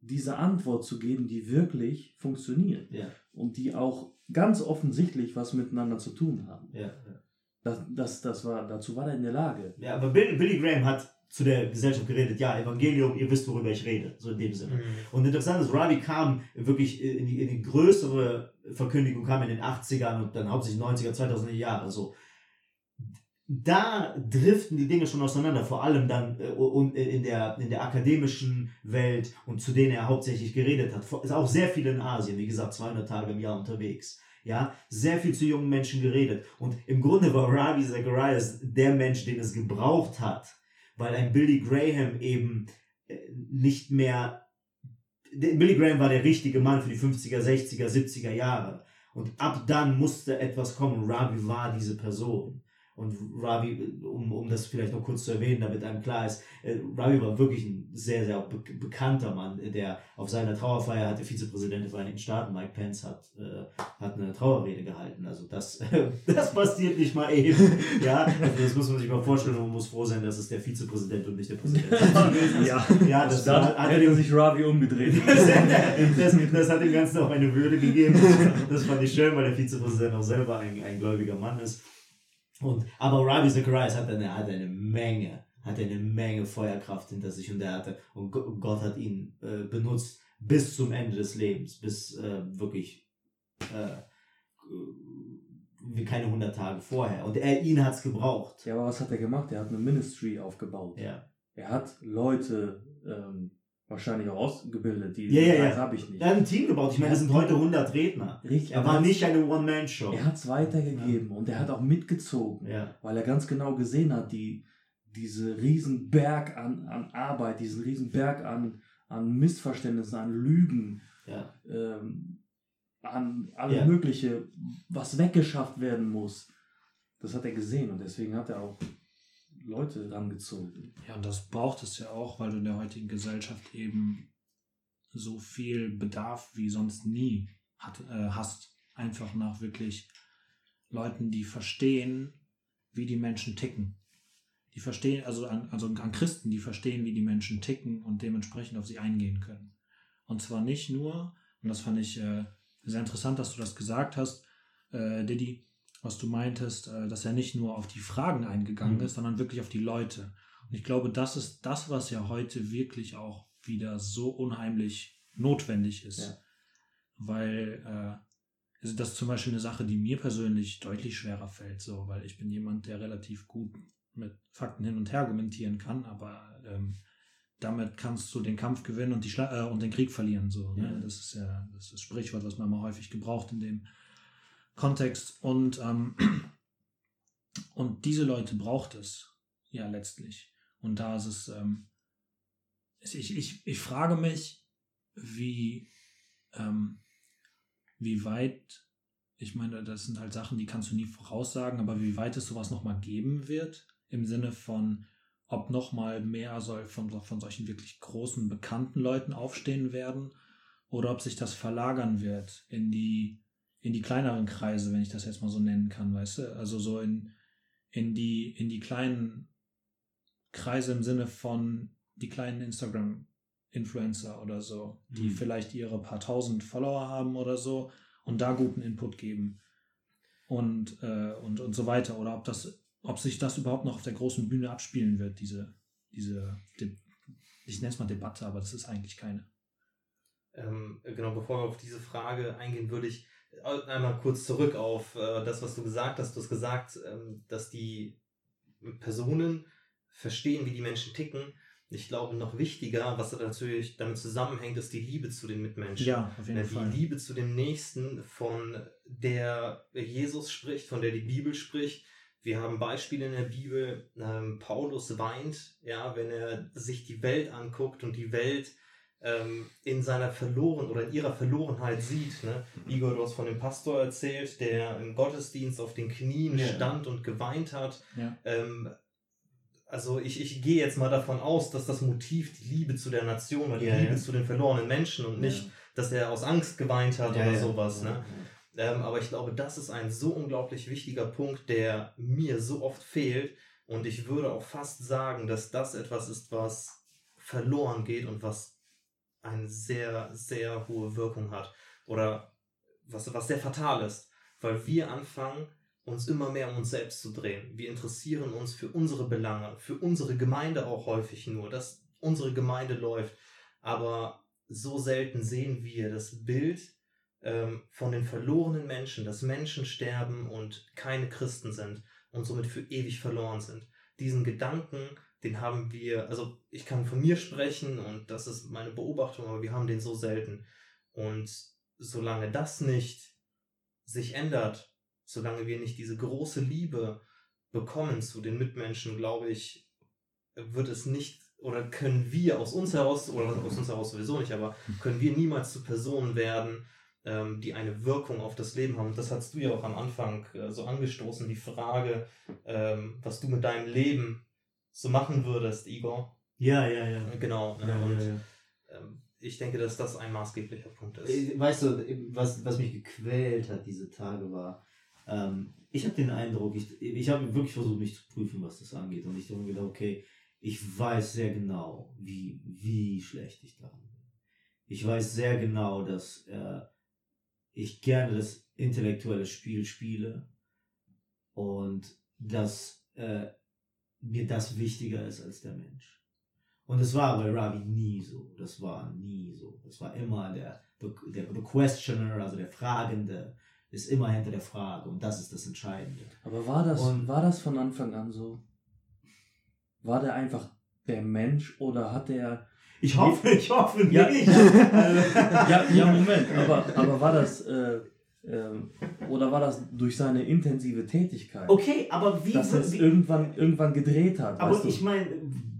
diese Antwort zu geben, die wirklich funktioniert und die auch ganz offensichtlich was miteinander zu tun haben. ja. Das, das, das war, dazu war er in der Lage. Ja, aber Bill, Billy Graham hat zu der Gesellschaft geredet, ja, Evangelium, ihr wisst, worüber ich rede, so in dem Sinne. Mhm. Und interessant ist, Ravi kam wirklich in die, in die größere Verkündigung, kam in den 80ern und dann hauptsächlich 90er, 2000er Jahre so. Da driften die Dinge schon auseinander, vor allem dann äh, und in, der, in der akademischen Welt und zu denen er hauptsächlich geredet hat. Ist auch sehr viel in Asien, wie gesagt, 200 Tage im Jahr unterwegs. Ja, sehr viel zu jungen Menschen geredet. Und im Grunde war Ravi Zacharias der Mensch, den es gebraucht hat, weil ein Billy Graham eben äh, nicht mehr Billy Graham war der richtige Mann für die 50er, 60er, 70er Jahre. Und ab dann musste etwas kommen. Ravi war diese Person. Und Ravi, um, um das vielleicht noch kurz zu erwähnen, damit einem klar ist, äh, Ravi war wirklich ein sehr, sehr be bekannter Mann, der auf seiner Trauerfeier hat der Vizepräsident der Vereinigten Staaten, Mike Pence, hat, äh, hat eine Trauerrede gehalten. Also das, das passiert nicht mal eben. Ja, also das muss man sich mal vorstellen und man muss froh sein, dass es der Vizepräsident und nicht der Präsident ist. Ja. Ja, das Da hat, hat hätte sich Ravi umgedreht. das, das hat dem Ganzen auch eine Würde gegeben. Das fand ich schön, weil der Vizepräsident auch selber ein, ein gläubiger Mann ist. Und, aber Ravi Zacharias hat eine, hat eine Menge, hat eine Menge Feuerkraft hinter sich und er hatte, und Go- Gott hat ihn äh, benutzt bis zum Ende des Lebens, bis äh, wirklich äh, wie keine 100 Tage vorher. Und er, ihn hat's gebraucht. Ja, aber was hat er gemacht? Er hat eine Ministry aufgebaut. Ja, Er hat Leute ähm, wahrscheinlich auch ausgebildet, die Ja, ja, ja. das habe ich nicht. Er hat ein Team gebaut. Ich meine, das sind heute 100 Redner. Richtig, Er war nicht eine One-Man-Show. Er hat es weitergegeben und er hat auch mitgezogen, Ja. weil er ganz genau gesehen hat, die, diese riesen Berg an, an Arbeit, diesen riesen Berg an, an Missverständnissen, an Lügen, Ja. ähm, an alles Ja. Mögliche, was weggeschafft werden muss. Das hat er gesehen und deswegen hat er auch Leute rangezogen. Ja, und das braucht es ja auch, weil du in der heutigen Gesellschaft eben so viel Bedarf wie sonst nie hat, äh, hast. Einfach nach wirklich Leuten, die verstehen, wie die Menschen ticken. Die verstehen, also an, also an Christen, die verstehen, wie die Menschen ticken und dementsprechend auf sie eingehen können. Und zwar nicht nur, und das fand ich äh, sehr interessant, dass du das gesagt hast, äh, Diddy, was du meintest, äh, dass er nicht nur auf die Fragen eingegangen Mhm. ist, sondern wirklich auf die Leute. Und ich glaube, das ist das, was ja heute wirklich auch wieder so unheimlich notwendig ist. Ja. Weil äh, also das ist zum Beispiel eine Sache, die mir persönlich deutlich schwerer fällt, so, weil ich bin jemand, der relativ gut mit Fakten hin und her argumentieren kann, aber ähm, damit kannst du den Kampf gewinnen und, die Schla äh, und den Krieg verlieren. So, ne? Ja. Das ist ja das ist das Sprichwort, was man mal häufig gebraucht in dem Kontext. Und, ähm, und diese Leute braucht es ja letztlich. Und da ist es, ähm, ich, ich, ich frage mich, wie, ähm, wie weit, ich meine, das sind halt Sachen, die kannst du nie voraussagen, aber wie weit es sowas nochmal geben wird, im Sinne von, ob nochmal mehr soll von, von solchen wirklich großen, bekannten Leuten aufstehen werden, oder ob sich das verlagern wird in die, in die kleineren Kreise, wenn ich das jetzt mal so nennen kann, weißt du? Also so in, in die, in die kleinen Kreise im Sinne von die kleinen Instagram-Influencer oder so, die Mhm. vielleicht ihre paar tausend Follower haben oder so und da guten Input geben und, äh, und, und so weiter. Oder ob das, ob sich das überhaupt noch auf der großen Bühne abspielen wird, diese, diese, De ich nenne es mal Debatte, aber das ist eigentlich keine. Ähm, genau, bevor wir auf diese Frage eingehen, würde ich einmal kurz zurück auf äh, das, was du gesagt hast. Du hast gesagt, ähm, dass die Personen verstehen, wie die Menschen ticken. Ich glaube, noch wichtiger, was natürlich damit zusammenhängt, ist die Liebe zu den Mitmenschen. Ja, auf jeden Ja, Fall. die Liebe zu dem Nächsten, von der Jesus spricht, von der die Bibel spricht. Wir haben Beispiele in der Bibel. Ähm, Paulus weint, ja, wenn er sich die Welt anguckt und die Welt ähm, in seiner Verloren oder in ihrer Verlorenheit sieht. Ne? Igor, du hast von dem Pastor erzählt, der im Gottesdienst auf den Knien Ja. stand und geweint hat. Ja. Ähm, also ich, ich gehe jetzt mal davon aus, dass das Motiv die Liebe zu der Nation oder die Ja, Liebe ja. zu den verlorenen Menschen und nicht, dass er aus Angst geweint hat oder sowas. Ne? Ähm, aber ich glaube, das ist ein so unglaublich wichtiger Punkt, der mir so oft fehlt. Und ich würde auch fast sagen, dass das etwas ist, was verloren geht und was eine sehr, sehr hohe Wirkung hat. Oder was, was sehr fatal ist. Weil wir anfangen, uns immer mehr um uns selbst zu drehen. Wir interessieren uns für unsere Belange, für unsere Gemeinde auch häufig nur, dass unsere Gemeinde läuft. Aber so selten sehen wir das Bild ähm, von den verlorenen Menschen, dass Menschen sterben und keine Christen sind und somit für ewig verloren sind. Diesen Gedanken, den haben wir, also ich kann von mir sprechen und das ist meine Beobachtung, aber wir haben den so selten. Und solange das nicht sich ändert, solange wir nicht diese große Liebe bekommen zu den Mitmenschen, glaube ich, wird es nicht oder können wir aus uns heraus, oder aus uns heraus sowieso nicht, aber können wir niemals zu Personen werden, ähm, die eine Wirkung auf das Leben haben. Und das hast du ja auch am Anfang äh, so angestoßen, die Frage, ähm, was du mit deinem Leben so machen würdest, Igor. Ja, ja, ja. Genau. Ja, und ja, ja. Ähm, ich denke, dass das ein maßgeblicher Punkt ist. Äh, Weißt du, was, was mich gequält hat diese Tage war, ähm, ich habe den Eindruck, ich, ich habe wirklich versucht, mich zu prüfen, was das angeht. Und ich habe mir gedacht, okay, ich weiß sehr genau, wie, wie schlecht ich daran bin. Ich weiß sehr genau, dass äh, ich gerne das intellektuelle Spiel spiele und dass äh, mir das wichtiger ist als der Mensch. Und es war bei Ravi nie so. Das war nie so. Das war immer der, der, der Questioner, also der Fragende, ist immer hinter der Frage. Und das ist das Entscheidende. Aber war das, Und- war das von Anfang an so? War der einfach der Mensch oder hat er. Ich hoffe, ich hoffe Ja. nicht. Ja, ja, Moment, aber, aber war das. Äh, ähm, oder war das durch seine intensive Tätigkeit, okay, aber wie, dass es wie irgendwann, irgendwann gedreht hat? Aber ich meine,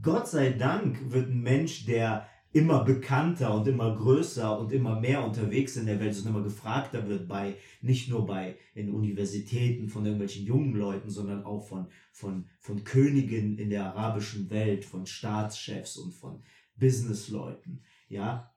Gott sei Dank wird ein Mensch, der immer bekannter und immer größer und immer mehr unterwegs in der Welt ist und immer gefragter wird bei, nicht nur bei in Universitäten von irgendwelchen jungen Leuten, sondern auch von, von, von Königen in der arabischen Welt, von Staatschefs und von Businessleuten, ja.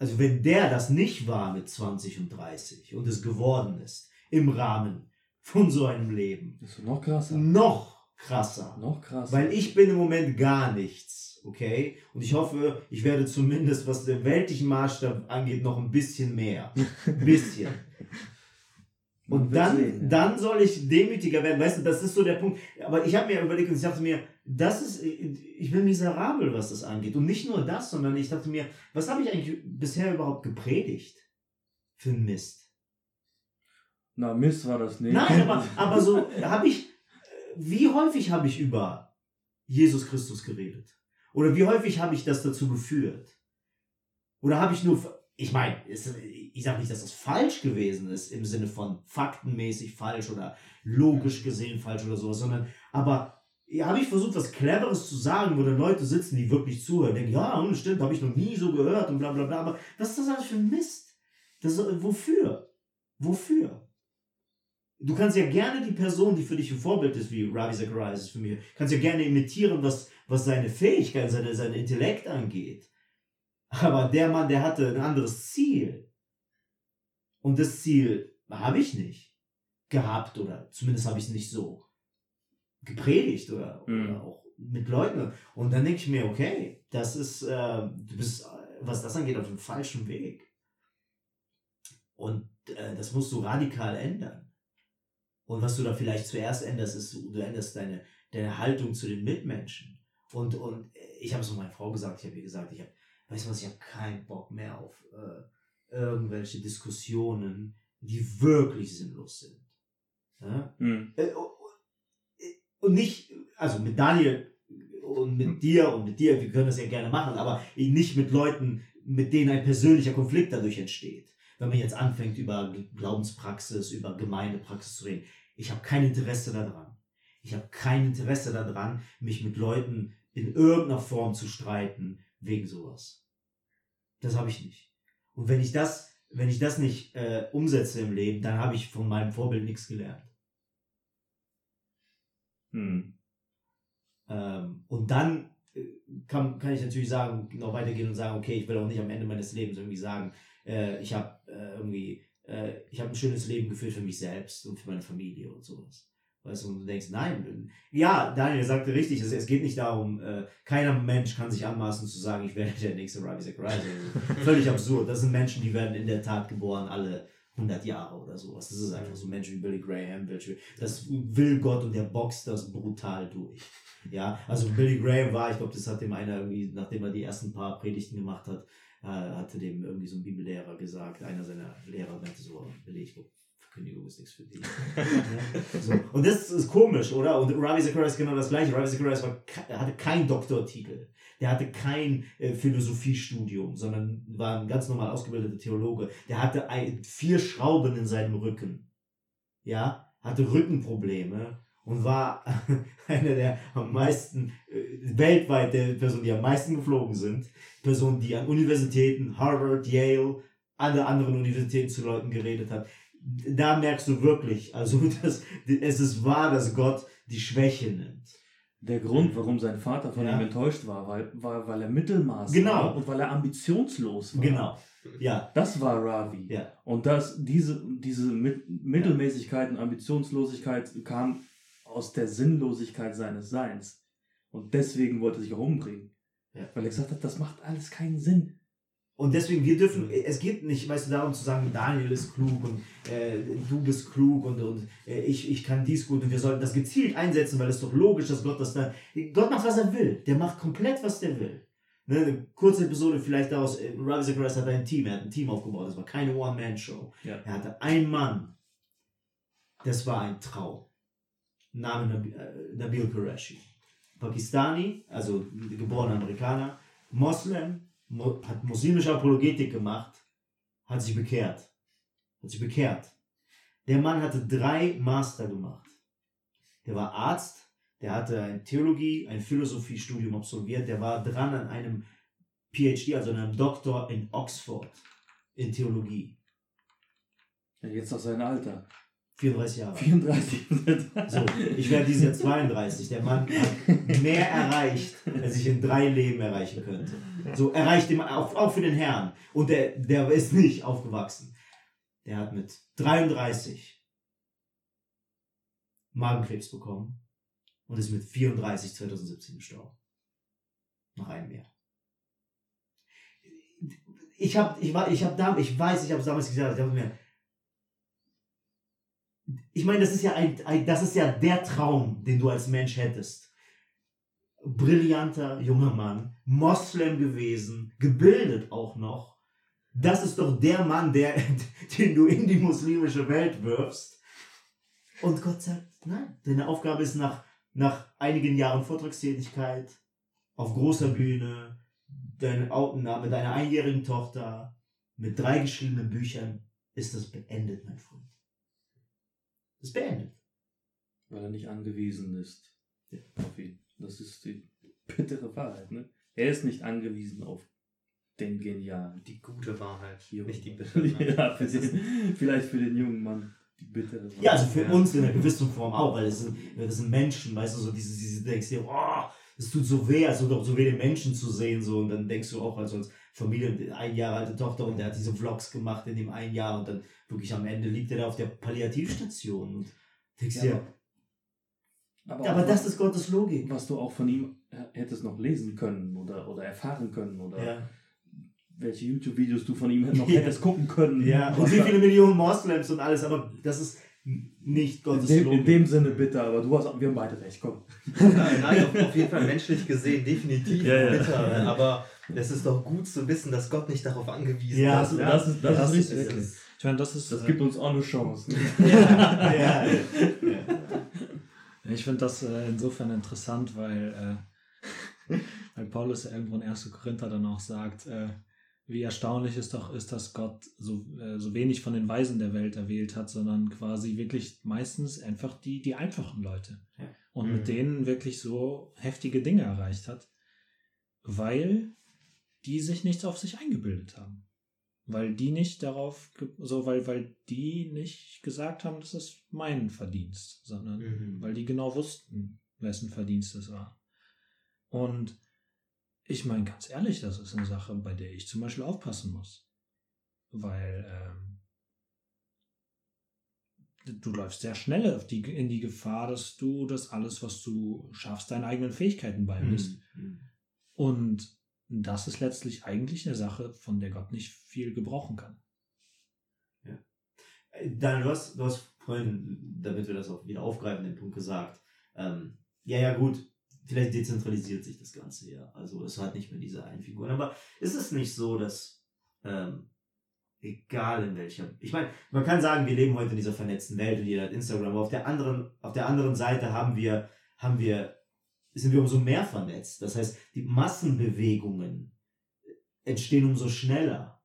Also wenn der das nicht war mit 20 und 30 und es geworden ist, im Rahmen von so einem Leben, Das ist noch krasser. noch krasser. Noch krasser. Weil ich bin im Moment gar nichts, okay? Und ich hoffe, ich werde zumindest, was den weltlichen Maßstab angeht, noch ein bisschen mehr. Ein bisschen. Und dann, sehen, ja. dann soll ich demütiger werden. Weißt du, das ist so der Punkt. Aber ich habe mir überlegt und ich dachte mir, das ist, ich bin miserabel, was das angeht. Und nicht nur das, sondern ich dachte mir, was habe ich eigentlich bisher überhaupt gepredigt? Für einen Mist. Na, Mist war das nicht. Nein, aber, aber so habe ich, wie häufig habe ich über Jesus Christus geredet? Oder wie häufig habe ich das dazu geführt? Oder habe ich nur, ich meine, ich sage nicht, dass das falsch gewesen ist im Sinne von faktenmäßig falsch oder logisch gesehen falsch oder sowas, sondern, aber ja, habe ich versucht, was Cleveres zu sagen, wo dann Leute sitzen, die wirklich zuhören, denken, ja, hm, stimmt, habe ich noch nie so gehört und bla bla bla, aber was ist das alles für ein Mist? Das, wofür? Wofür? Du kannst ja gerne die Person, die für dich ein Vorbild ist, wie Ravi Zacharias ist für mich, kannst ja gerne imitieren, was, was seine Fähigkeit, seine, sein Intellekt angeht. Aber der Mann, der hatte ein anderes Ziel. Und das Ziel habe ich nicht gehabt oder zumindest habe ich es nicht so gepredigt oder, Mhm. oder auch mit Leuten. Und dann denke ich mir, okay, das ist, äh, du bist, äh, was das angeht, auf dem falschen Weg. Und äh, das musst du radikal ändern. Und was du da vielleicht zuerst änderst, ist, du, änderst deine, deine Haltung zu den Mitmenschen. Und, und ich habe es auch meiner Frau gesagt, ich habe ihr gesagt, ich habe, weißt du was, ich habe keinen Bock mehr auf äh, irgendwelche Diskussionen, die wirklich sinnlos sind. Ja? Hm. Und nicht, also mit Daniel und mit dir und mit dir, wir können das ja gerne machen, aber nicht mit Leuten, mit denen ein persönlicher Konflikt dadurch entsteht. Wenn man jetzt anfängt, über Glaubenspraxis, über Gemeindepraxis zu reden. Ich habe kein Interesse daran. Ich habe kein Interesse daran, mich mit Leuten in irgendeiner Form zu streiten wegen sowas. Das habe ich nicht. Und wenn ich das, wenn ich das nicht äh, umsetze im Leben, dann habe ich von meinem Vorbild nichts gelernt. Hm. Ähm, und dann äh, kann, kann ich natürlich sagen, noch weitergehen und sagen, okay, ich will auch nicht am Ende meines Lebens irgendwie sagen, äh, ich habe äh, irgendwie, äh, ich habe ein schönes Leben geführt für mich selbst und für meine Familie und sowas. Weißt du, und du denkst, nein, ja, Daniel sagte richtig, es, es geht nicht darum, äh, keiner Mensch kann sich anmaßen zu sagen, ich werde der nächste Ravi Zacharias. Also, völlig absurd. Das sind Menschen, die werden in der Tat geboren, alle 100 Jahre oder sowas. Das ist einfach so Menschen wie Billy Graham. Das will Gott und der boxt das brutal durch. Ja, also Billy Graham war, ich glaube, das hat dem einer irgendwie, nachdem er die ersten paar Predigten gemacht hat, äh, hatte dem irgendwie so ein Bibellehrer gesagt, einer seiner Lehrer meinte so, Billy, ich glaube, Verkündigung ist nichts für dich. so. Und das ist komisch, oder? Und Ravi Zacharias genau das gleiche. Ravi Zacharias war, hatte keinen Doktortitel. Der hatte kein äh, Philosophiestudium, sondern war ein ganz normal ausgebildeter Theologe. Der hatte ein, vier Schrauben in seinem Rücken. Ja, hatte Rückenprobleme und war einer der am meisten, äh, weltweit der Personen, die am meisten geflogen sind. Personen, die an Universitäten, Harvard, Yale, alle anderen Universitäten zu Leuten geredet hat. Da merkst du wirklich, also dass, es ist wahr, dass Gott die Schwäche nimmt. Der Grund, warum sein Vater von Ja. ihm enttäuscht war, weil, war, weil er Mittelmaß Genau. war und weil er ambitionslos war. Genau. Ja, Das war Ravi. ja. Und das, diese, diese Mit Mittelmäßigkeit und Ambitionslosigkeit kam aus der Sinnlosigkeit seines Seins. Und deswegen wollte er sich auch umbringen. Ja. Weil er gesagt hat, das macht alles keinen Sinn. Und deswegen, wir dürfen, es geht nicht, weißt du, darum zu sagen, Daniel ist klug und äh, du bist klug und, und äh, ich, ich kann dies gut und wir sollten das gezielt einsetzen, weil es doch logisch, dass Gott das dann, Gott macht, was er will. Der macht komplett, was der will. Ne, eine kurze Episode vielleicht daraus, äh, Ravi Zacharias hat ein Team, er hat ein Team aufgebaut, das war keine One-Man-Show. Ja. Er hatte einen Mann, das war ein Traum. Name Nabi, äh, Nabil Qureshi. Pakistani, also geborener Amerikaner, Moslem, mo hat muslimische Apologetik gemacht, hat sich bekehrt. Hat sich bekehrt. Der Mann hatte drei Master gemacht. Der war Arzt, der hatte ein Theologie, ein Philosophiestudium absolviert, der war dran an einem PhD, also einem Doktor in Oxford in Theologie. Ja, jetzt auf sein Alter. 34 Jahre. 34. So, ich werde dieses Jahr 32. Der Mann hat mehr erreicht, als ich in drei Leben erreichen könnte. So erreicht ihm auch, auch für den Herrn. Und der, der ist nicht aufgewachsen. Der hat mit 33 Magenkrebs bekommen und ist mit 34 2017 gestorben. Nach einem Jahr. Ich habe, ich war, ich habe da, ich weiß, ich habe es damals gesagt, ich habe mir, ich meine, das ist ja ein, ein, das ist ja der Traum, den du als Mensch hättest. Brillanter junger Mann, Moslem gewesen, gebildet auch noch. Das ist doch der Mann, der, den du in die muslimische Welt wirfst. Und Gott sagt, nein, deine Aufgabe ist nach, nach einigen Jahren Vortragstätigkeit auf großer Bühne, dein, mit deiner einjährigen Tochter, mit drei geschriebenen Büchern, ist das beendet, mein Freund ist beendet. Weil er nicht angewiesen ist ja. auf ihn. Das ist die bittere Wahrheit. Ne? Er ist nicht angewiesen auf den Genialen. Die gute Wahrheit, Junge. nicht die bittere ja, für den, vielleicht für den jungen Mann die bittere Wahrheit. Ja, also für ja. uns in einer gewissen Form auch, weil das sind, das sind Menschen, weißt du, so diese, diese denkst dir, oh, es tut so weh, also doch so weh, den Menschen zu sehen, so, und dann denkst du auch, also als Familie, ein Jahr alte Tochter, und der hat diese Vlogs gemacht in dem einen Jahr, und dann wirklich am Ende liegt er da auf der Palliativstation und denkst ja, dir, aber, aber das ist Gottes Logik. Was du auch von ihm hättest noch lesen können oder, oder erfahren können oder ja. welche YouTube-Videos du von ihm noch ja. hättest gucken können. Ja, und wie viele Millionen Moslems und alles, aber das ist nicht Gottes in dem, Logik. In dem Sinne bitter, aber du hast, wir haben beide recht, komm. nein, nein auf, auf, jeden Fall menschlich gesehen definitiv ja, bitter, aber es ist doch gut zu wissen, dass Gott nicht darauf angewiesen ja, ist. Ja, das ist, das, das ist richtig. Ich meine, das ist. Das gibt uns auch eine Chance. ja, ja, ja. Ich finde das äh, insofern interessant, weil, äh, weil Paulus ja irgendwo in 1. Korinther dann auch sagt, äh, wie erstaunlich es doch ist, dass Gott so, äh, so wenig von den Weisen der Welt erwählt hat, sondern quasi wirklich meistens einfach die, die einfachen Leute. Ja. Und mhm. mit denen wirklich so heftige Dinge erreicht hat, weil die sich nichts auf sich eingebildet haben. Weil die nicht darauf, so, weil, weil die nicht gesagt haben, das ist mein Verdienst, sondern Mhm. weil die genau wussten, wessen Verdienst es war. Und ich meine ganz ehrlich, das ist eine Sache, bei der ich zum Beispiel aufpassen muss. Weil ähm, du läufst sehr schnell die, in die Gefahr, dass du das alles, was du schaffst, deinen eigenen Fähigkeiten beimisst. Mhm. Und das ist letztlich eigentlich eine Sache, von der Gott nicht viel gebrauchen kann. Ja. Äh, Daniel, du hast, du hast vorhin, damit wir das auch wieder aufgreifen, den Punkt gesagt, ähm, ja, ja, gut, vielleicht dezentralisiert sich das Ganze ja. Also es hat nicht mehr diese einen Figuren. Aber ist es nicht so, dass ähm, egal in welcher. Ich meine, man kann sagen, wir leben heute in dieser vernetzten Welt und jeder hat Instagram, aber auf der anderen, auf der anderen Seite haben wir, haben wir, sind wir umso mehr vernetzt. Das heißt, die Massenbewegungen entstehen umso schneller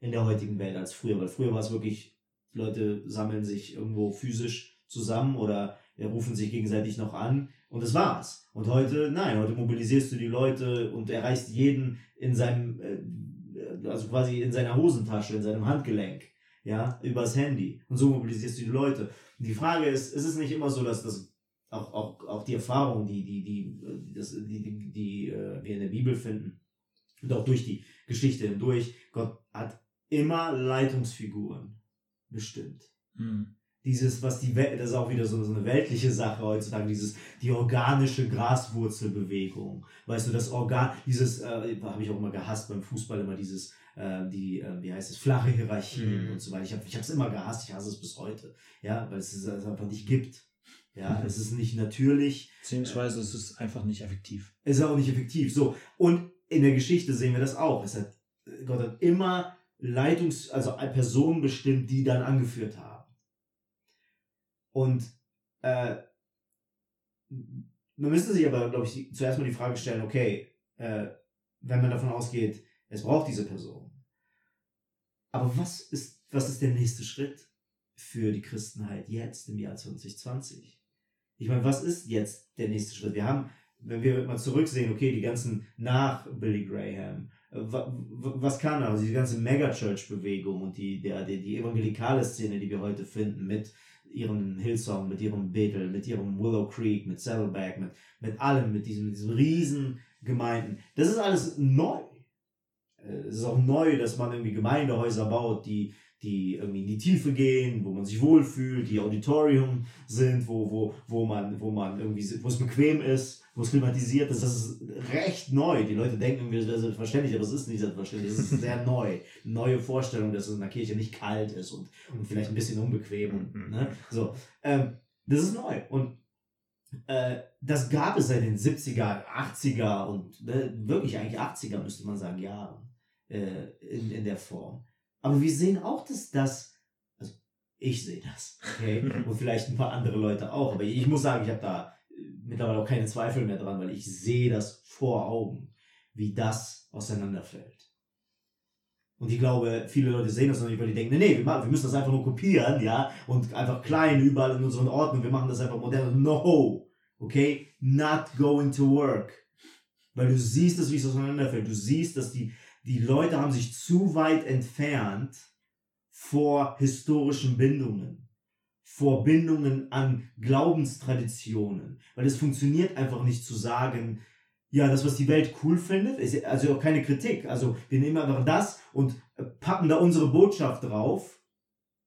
in der heutigen Welt als früher, weil früher war es wirklich, Leute sammeln sich irgendwo physisch zusammen oder rufen sich gegenseitig noch an und das war's. Und heute, nein, heute mobilisierst du die Leute und erreichst jeden in seinem, äh, also quasi in seiner Hosentasche, in seinem Handgelenk, ja, übers Handy. Und so mobilisierst du die Leute. Und die Frage ist, ist es nicht immer so, dass das auch, auch, auch die Erfahrung, die, die, die, das, die, die, die äh, wir in der Bibel finden und auch durch die Geschichte hindurch, Gott hat immer Leitungsfiguren bestimmt. Mhm dieses, was die Welt, das ist auch wieder so, so eine weltliche Sache heutzutage, dieses, die organische Graswurzelbewegung. Weißt du, das Organ, dieses, äh, habe ich auch immer gehasst beim Fußball, immer dieses, äh, die, äh, wie heißt es, flache Hierarchien Mhm. und so weiter. Ich habe ich es immer gehasst, ich hasse es bis heute. Ja, weil es es einfach nicht gibt. Ja, es ist nicht natürlich. Beziehungsweise es ist einfach nicht effektiv. Es ist auch nicht effektiv. So. Und in der Geschichte sehen wir das auch. Es hat, Gott hat immer Leitungs-, also Personen bestimmt, die dann angeführt haben. Und äh, man müsste sich aber, glaube ich, zuerst mal die Frage stellen, okay, äh, wenn man davon ausgeht, es braucht diese Person. Aber was ist, was ist der nächste Schritt für die Christenheit jetzt im Jahr 2020? Ich meine, was ist jetzt der nächste Schritt? Wir haben, wenn wir mal zurücksehen, okay, die ganzen nach Billy Graham, äh, was kann? Also die ganze Megachurch-Bewegung und die, der, die, die evangelikale Szene, die wir heute finden, mit ihrem Hillsong, mit ihrem Bethel, mit ihrem Willow Creek, mit Saddleback, mit, mit allem, mit diesen, mit riesen Gemeinden. Das ist alles neu. Äh, es ist auch neu, dass man irgendwie Gemeindehäuser baut, die, die irgendwie in die Tiefe gehen, wo man sich wohlfühlt, die Auditorium sind, wo, wo, wo man, wo man irgendwie, wo es bequem ist, wo es klimatisiert ist. Das ist recht neu. Die Leute denken irgendwie, das wäre selbstverständlich, aber es ist nicht selbstverständlich. Es ist sehr neu. Neue Vorstellung, dass es in der Kirche nicht kalt ist und, und vielleicht ein bisschen unbequem. Mhm. Ne? So, ähm, das ist neu. Und äh, das gab es seit den 70er, 80er und ne, wirklich eigentlich 80er, müsste man sagen, Jahren äh, in, in der Form. Aber wir sehen auch, dass das, also ich sehe das, okay, und vielleicht ein paar andere Leute auch, aber ich muss sagen, ich habe da äh, mittlerweile auch keine Zweifel mehr dran, weil ich sehe das vor Augen, wie das auseinanderfällt. Und ich glaube, viele Leute sehen das noch nicht, weil die denken, nee, nee, wir, machen, wir müssen das einfach nur kopieren, ja, und einfach klein überall in unseren Orten, wir machen das einfach modern. No, okay, not going to work. Weil du siehst es, wie es auseinanderfällt. Du siehst, dass die, die Leute haben sich zu weit entfernt vor historischen Bindungen, vor Bindungen an Glaubenstraditionen. Weil es funktioniert einfach nicht zu sagen, ja, das, was die Welt cool findet, ist also auch keine Kritik. Also wir nehmen einfach das und packen da unsere Botschaft drauf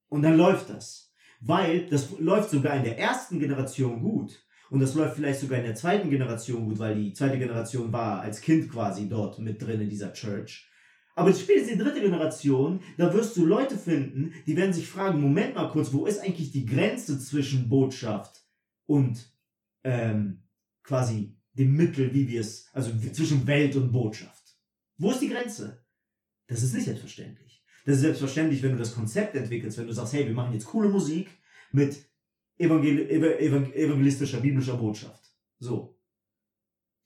und dann läuft das. Weil das läuft sogar in der ersten Generation gut. Und das läuft vielleicht sogar in der zweiten Generation gut, weil die zweite Generation war als Kind quasi dort mit drin in dieser Church. Aber spätestens die dritte Generation, da wirst du Leute finden, die werden sich fragen, Moment mal kurz, wo ist eigentlich die Grenze zwischen Botschaft und ähm, quasi dem Mittel, wie wir es, also zwischen Welt und Botschaft. Wo ist die Grenze? Das ist nicht selbstverständlich. Das ist selbstverständlich, wenn du das Konzept entwickelst, wenn du sagst, hey, wir machen jetzt coole Musik mit evangel evangel evangelistischer, biblischer Botschaft. So.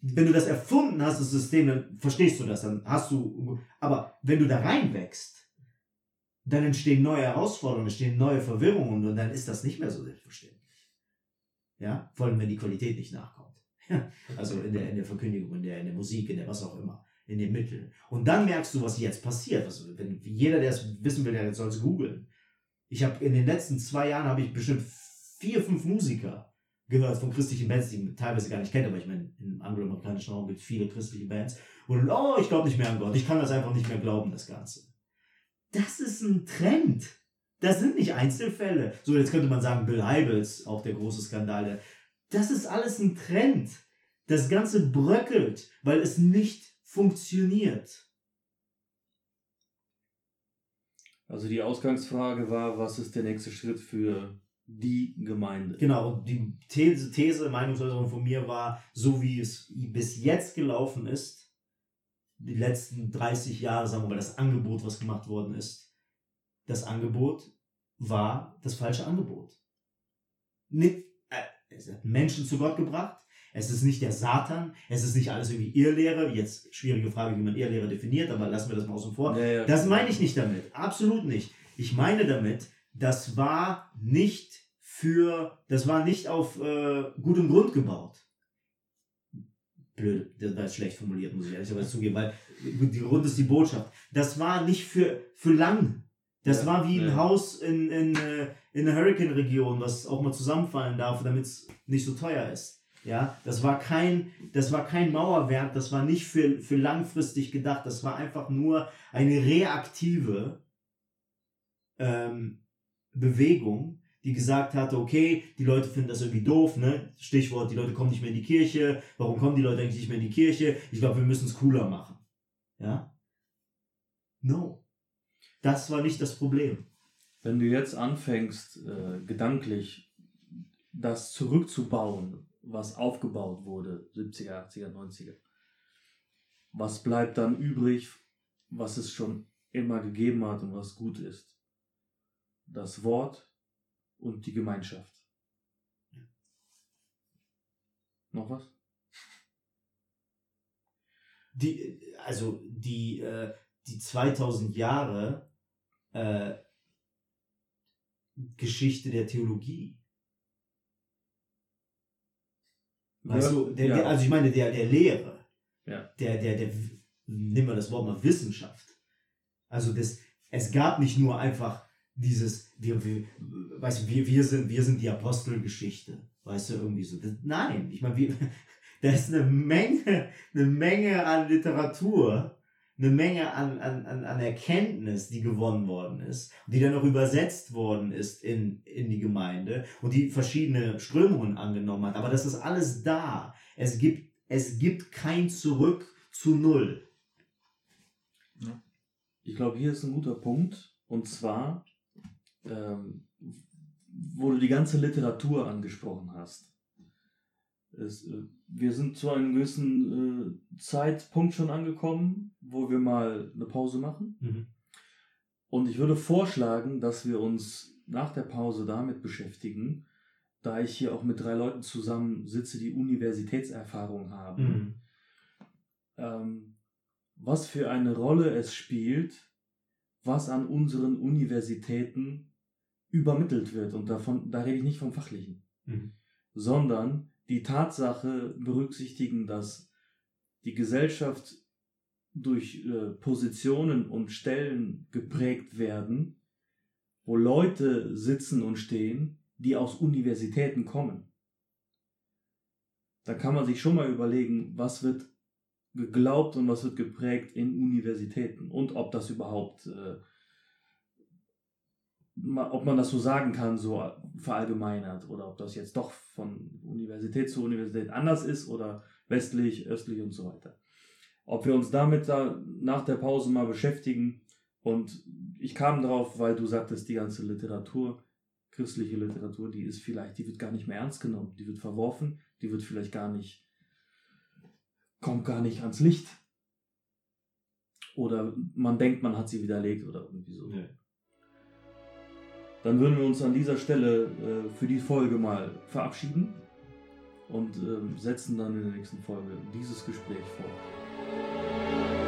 Wenn du das erfunden hast, das System, dann verstehst du das, dann hast du, aber wenn du da reinwächst, dann entstehen neue Herausforderungen, entstehen neue Verwirrungen und dann ist das nicht mehr so selbstverständlich. Ja, vor allem wenn die Qualität nicht nachkommt. also in der, in der Verkündigung, in der, in der Musik, in der was auch immer, in den Mitteln. Und dann merkst du, was jetzt passiert. Also wenn jeder, der es wissen will, der soll es googeln. Ich habe in den letzten zwei Jahren habe ich bestimmt vier, fünf Musiker gehört von christlichen Bands, die man teilweise gar nicht kennt, aber ich meine, im angloamerikanischen Raum gibt es viele christliche Bands. Und oh, ich glaube nicht mehr an Gott, ich kann das einfach nicht mehr glauben, das Ganze. Das ist ein Trend. Das sind nicht Einzelfälle. So, jetzt könnte man sagen, Bill Heibels, auch der große Skandal. Das ist alles ein Trend. Das Ganze bröckelt, weil es nicht funktioniert. Also die Ausgangsfrage war, was ist der nächste Schritt für die Gemeinde? Genau, und die These, These Meinungsäußerung von mir war, so wie es bis jetzt gelaufen ist, die letzten 30 Jahre, sagen wir mal, das Angebot, was gemacht worden ist, das Angebot war das falsche Angebot. Nicht, äh, es hat Menschen zu Gott gebracht, es ist nicht der Satan, es ist nicht alles irgendwie Irrlehre. Jetzt schwierige Frage, wie man Irrlehre definiert, aber lassen wir das mal außen vor. Ja, ja. Das meine ich nicht damit. Absolut nicht. Ich meine damit, das war nicht für, das war nicht auf äh, gutem Grund gebaut. Blöd, das war jetzt schlecht formuliert, muss ich ehrlich zugeben, weil die Grund ist die Botschaft. Das war nicht für, für lang. Das Ja, war wie ein ja. Haus in, in, äh, in der Hurricane-Region, was auch mal zusammenfallen darf, damit es nicht so teuer ist. Ja, das war kein, das war kein Mauerwerk, das war nicht für, für langfristig gedacht, das war einfach nur eine reaktive ähm, Bewegung, die gesagt hatte, okay, die Leute finden das irgendwie doof, ne? Stichwort, die Leute kommen nicht mehr in die Kirche, warum kommen die Leute eigentlich nicht mehr in die Kirche? Ich glaube, wir müssen es cooler machen. Ja? No. Das war nicht das Problem. Wenn du jetzt anfängst, äh, gedanklich das zurückzubauen, was aufgebaut wurde, 70er, 80er, 90er, was bleibt dann übrig, was es schon immer gegeben hat und was gut ist? Das Wort und die Gemeinschaft. Noch Noch was? Die, also die, äh, die 2000 Jahre äh, Geschichte der Theologie. Weißt du, der, ja. der, also ich meine, der, der Lehre, Ja. der, der, der, nimm mal das Wort mal Wissenschaft. Also das, es gab nicht nur einfach dieses, wir, wir, weißt wir, wir, sind, wir sind die Apostelgeschichte, weißt du, irgendwie so. Das, nein, ich meine, da ist eine Menge, eine Menge an Literatur, eine Menge an, an, an, an Erkenntnis, die gewonnen worden ist, die dann auch übersetzt worden ist in, in die Gemeinde und die verschiedene Strömungen angenommen hat. Aber das ist alles da. Es gibt, es gibt kein Zurück zu Null. Ich glaube, hier ist ein guter Punkt. Und zwar, ähm, wo du die ganze Literatur angesprochen hast. Es, äh, wir sind zu einem gewissen äh, Zeitpunkt schon angekommen, wo wir mal eine Pause machen. Und ich würde vorschlagen, dass wir uns nach der Pause damit beschäftigen, da ich hier auch mit drei Leuten zusammen sitze, die Universitätserfahrung haben Mhm. ähm, was für eine Rolle es spielt, was an unseren Universitäten übermittelt wird. Und davon, da rede ich nicht vom Fachlichen, Mhm. sondern die Tatsache berücksichtigen, dass die Gesellschaft durch äh, Positionen und Stellen geprägt werden, wo Leute sitzen und stehen, die aus Universitäten kommen. Da kann man sich schon mal überlegen, was wird geglaubt und was wird geprägt in Universitäten und ob das überhaupt, äh, ob man das so sagen kann, so verallgemeinert oder ob das jetzt doch von Universität zu Universität anders ist oder westlich, östlich und so weiter. Ob wir uns damit da nach der Pause mal beschäftigen und ich kam drauf, weil du sagtest, die ganze Literatur, christliche Literatur, die ist vielleicht, die wird gar nicht mehr ernst genommen, die wird verworfen, die wird vielleicht gar nicht kommt gar nicht ans Licht. Oder man denkt, man hat sie widerlegt oder irgendwie so. Ja. Dann würden wir uns an dieser Stelle äh, für die Folge mal verabschieden und ähm, setzen dann in der nächsten Folge dieses Gespräch fort.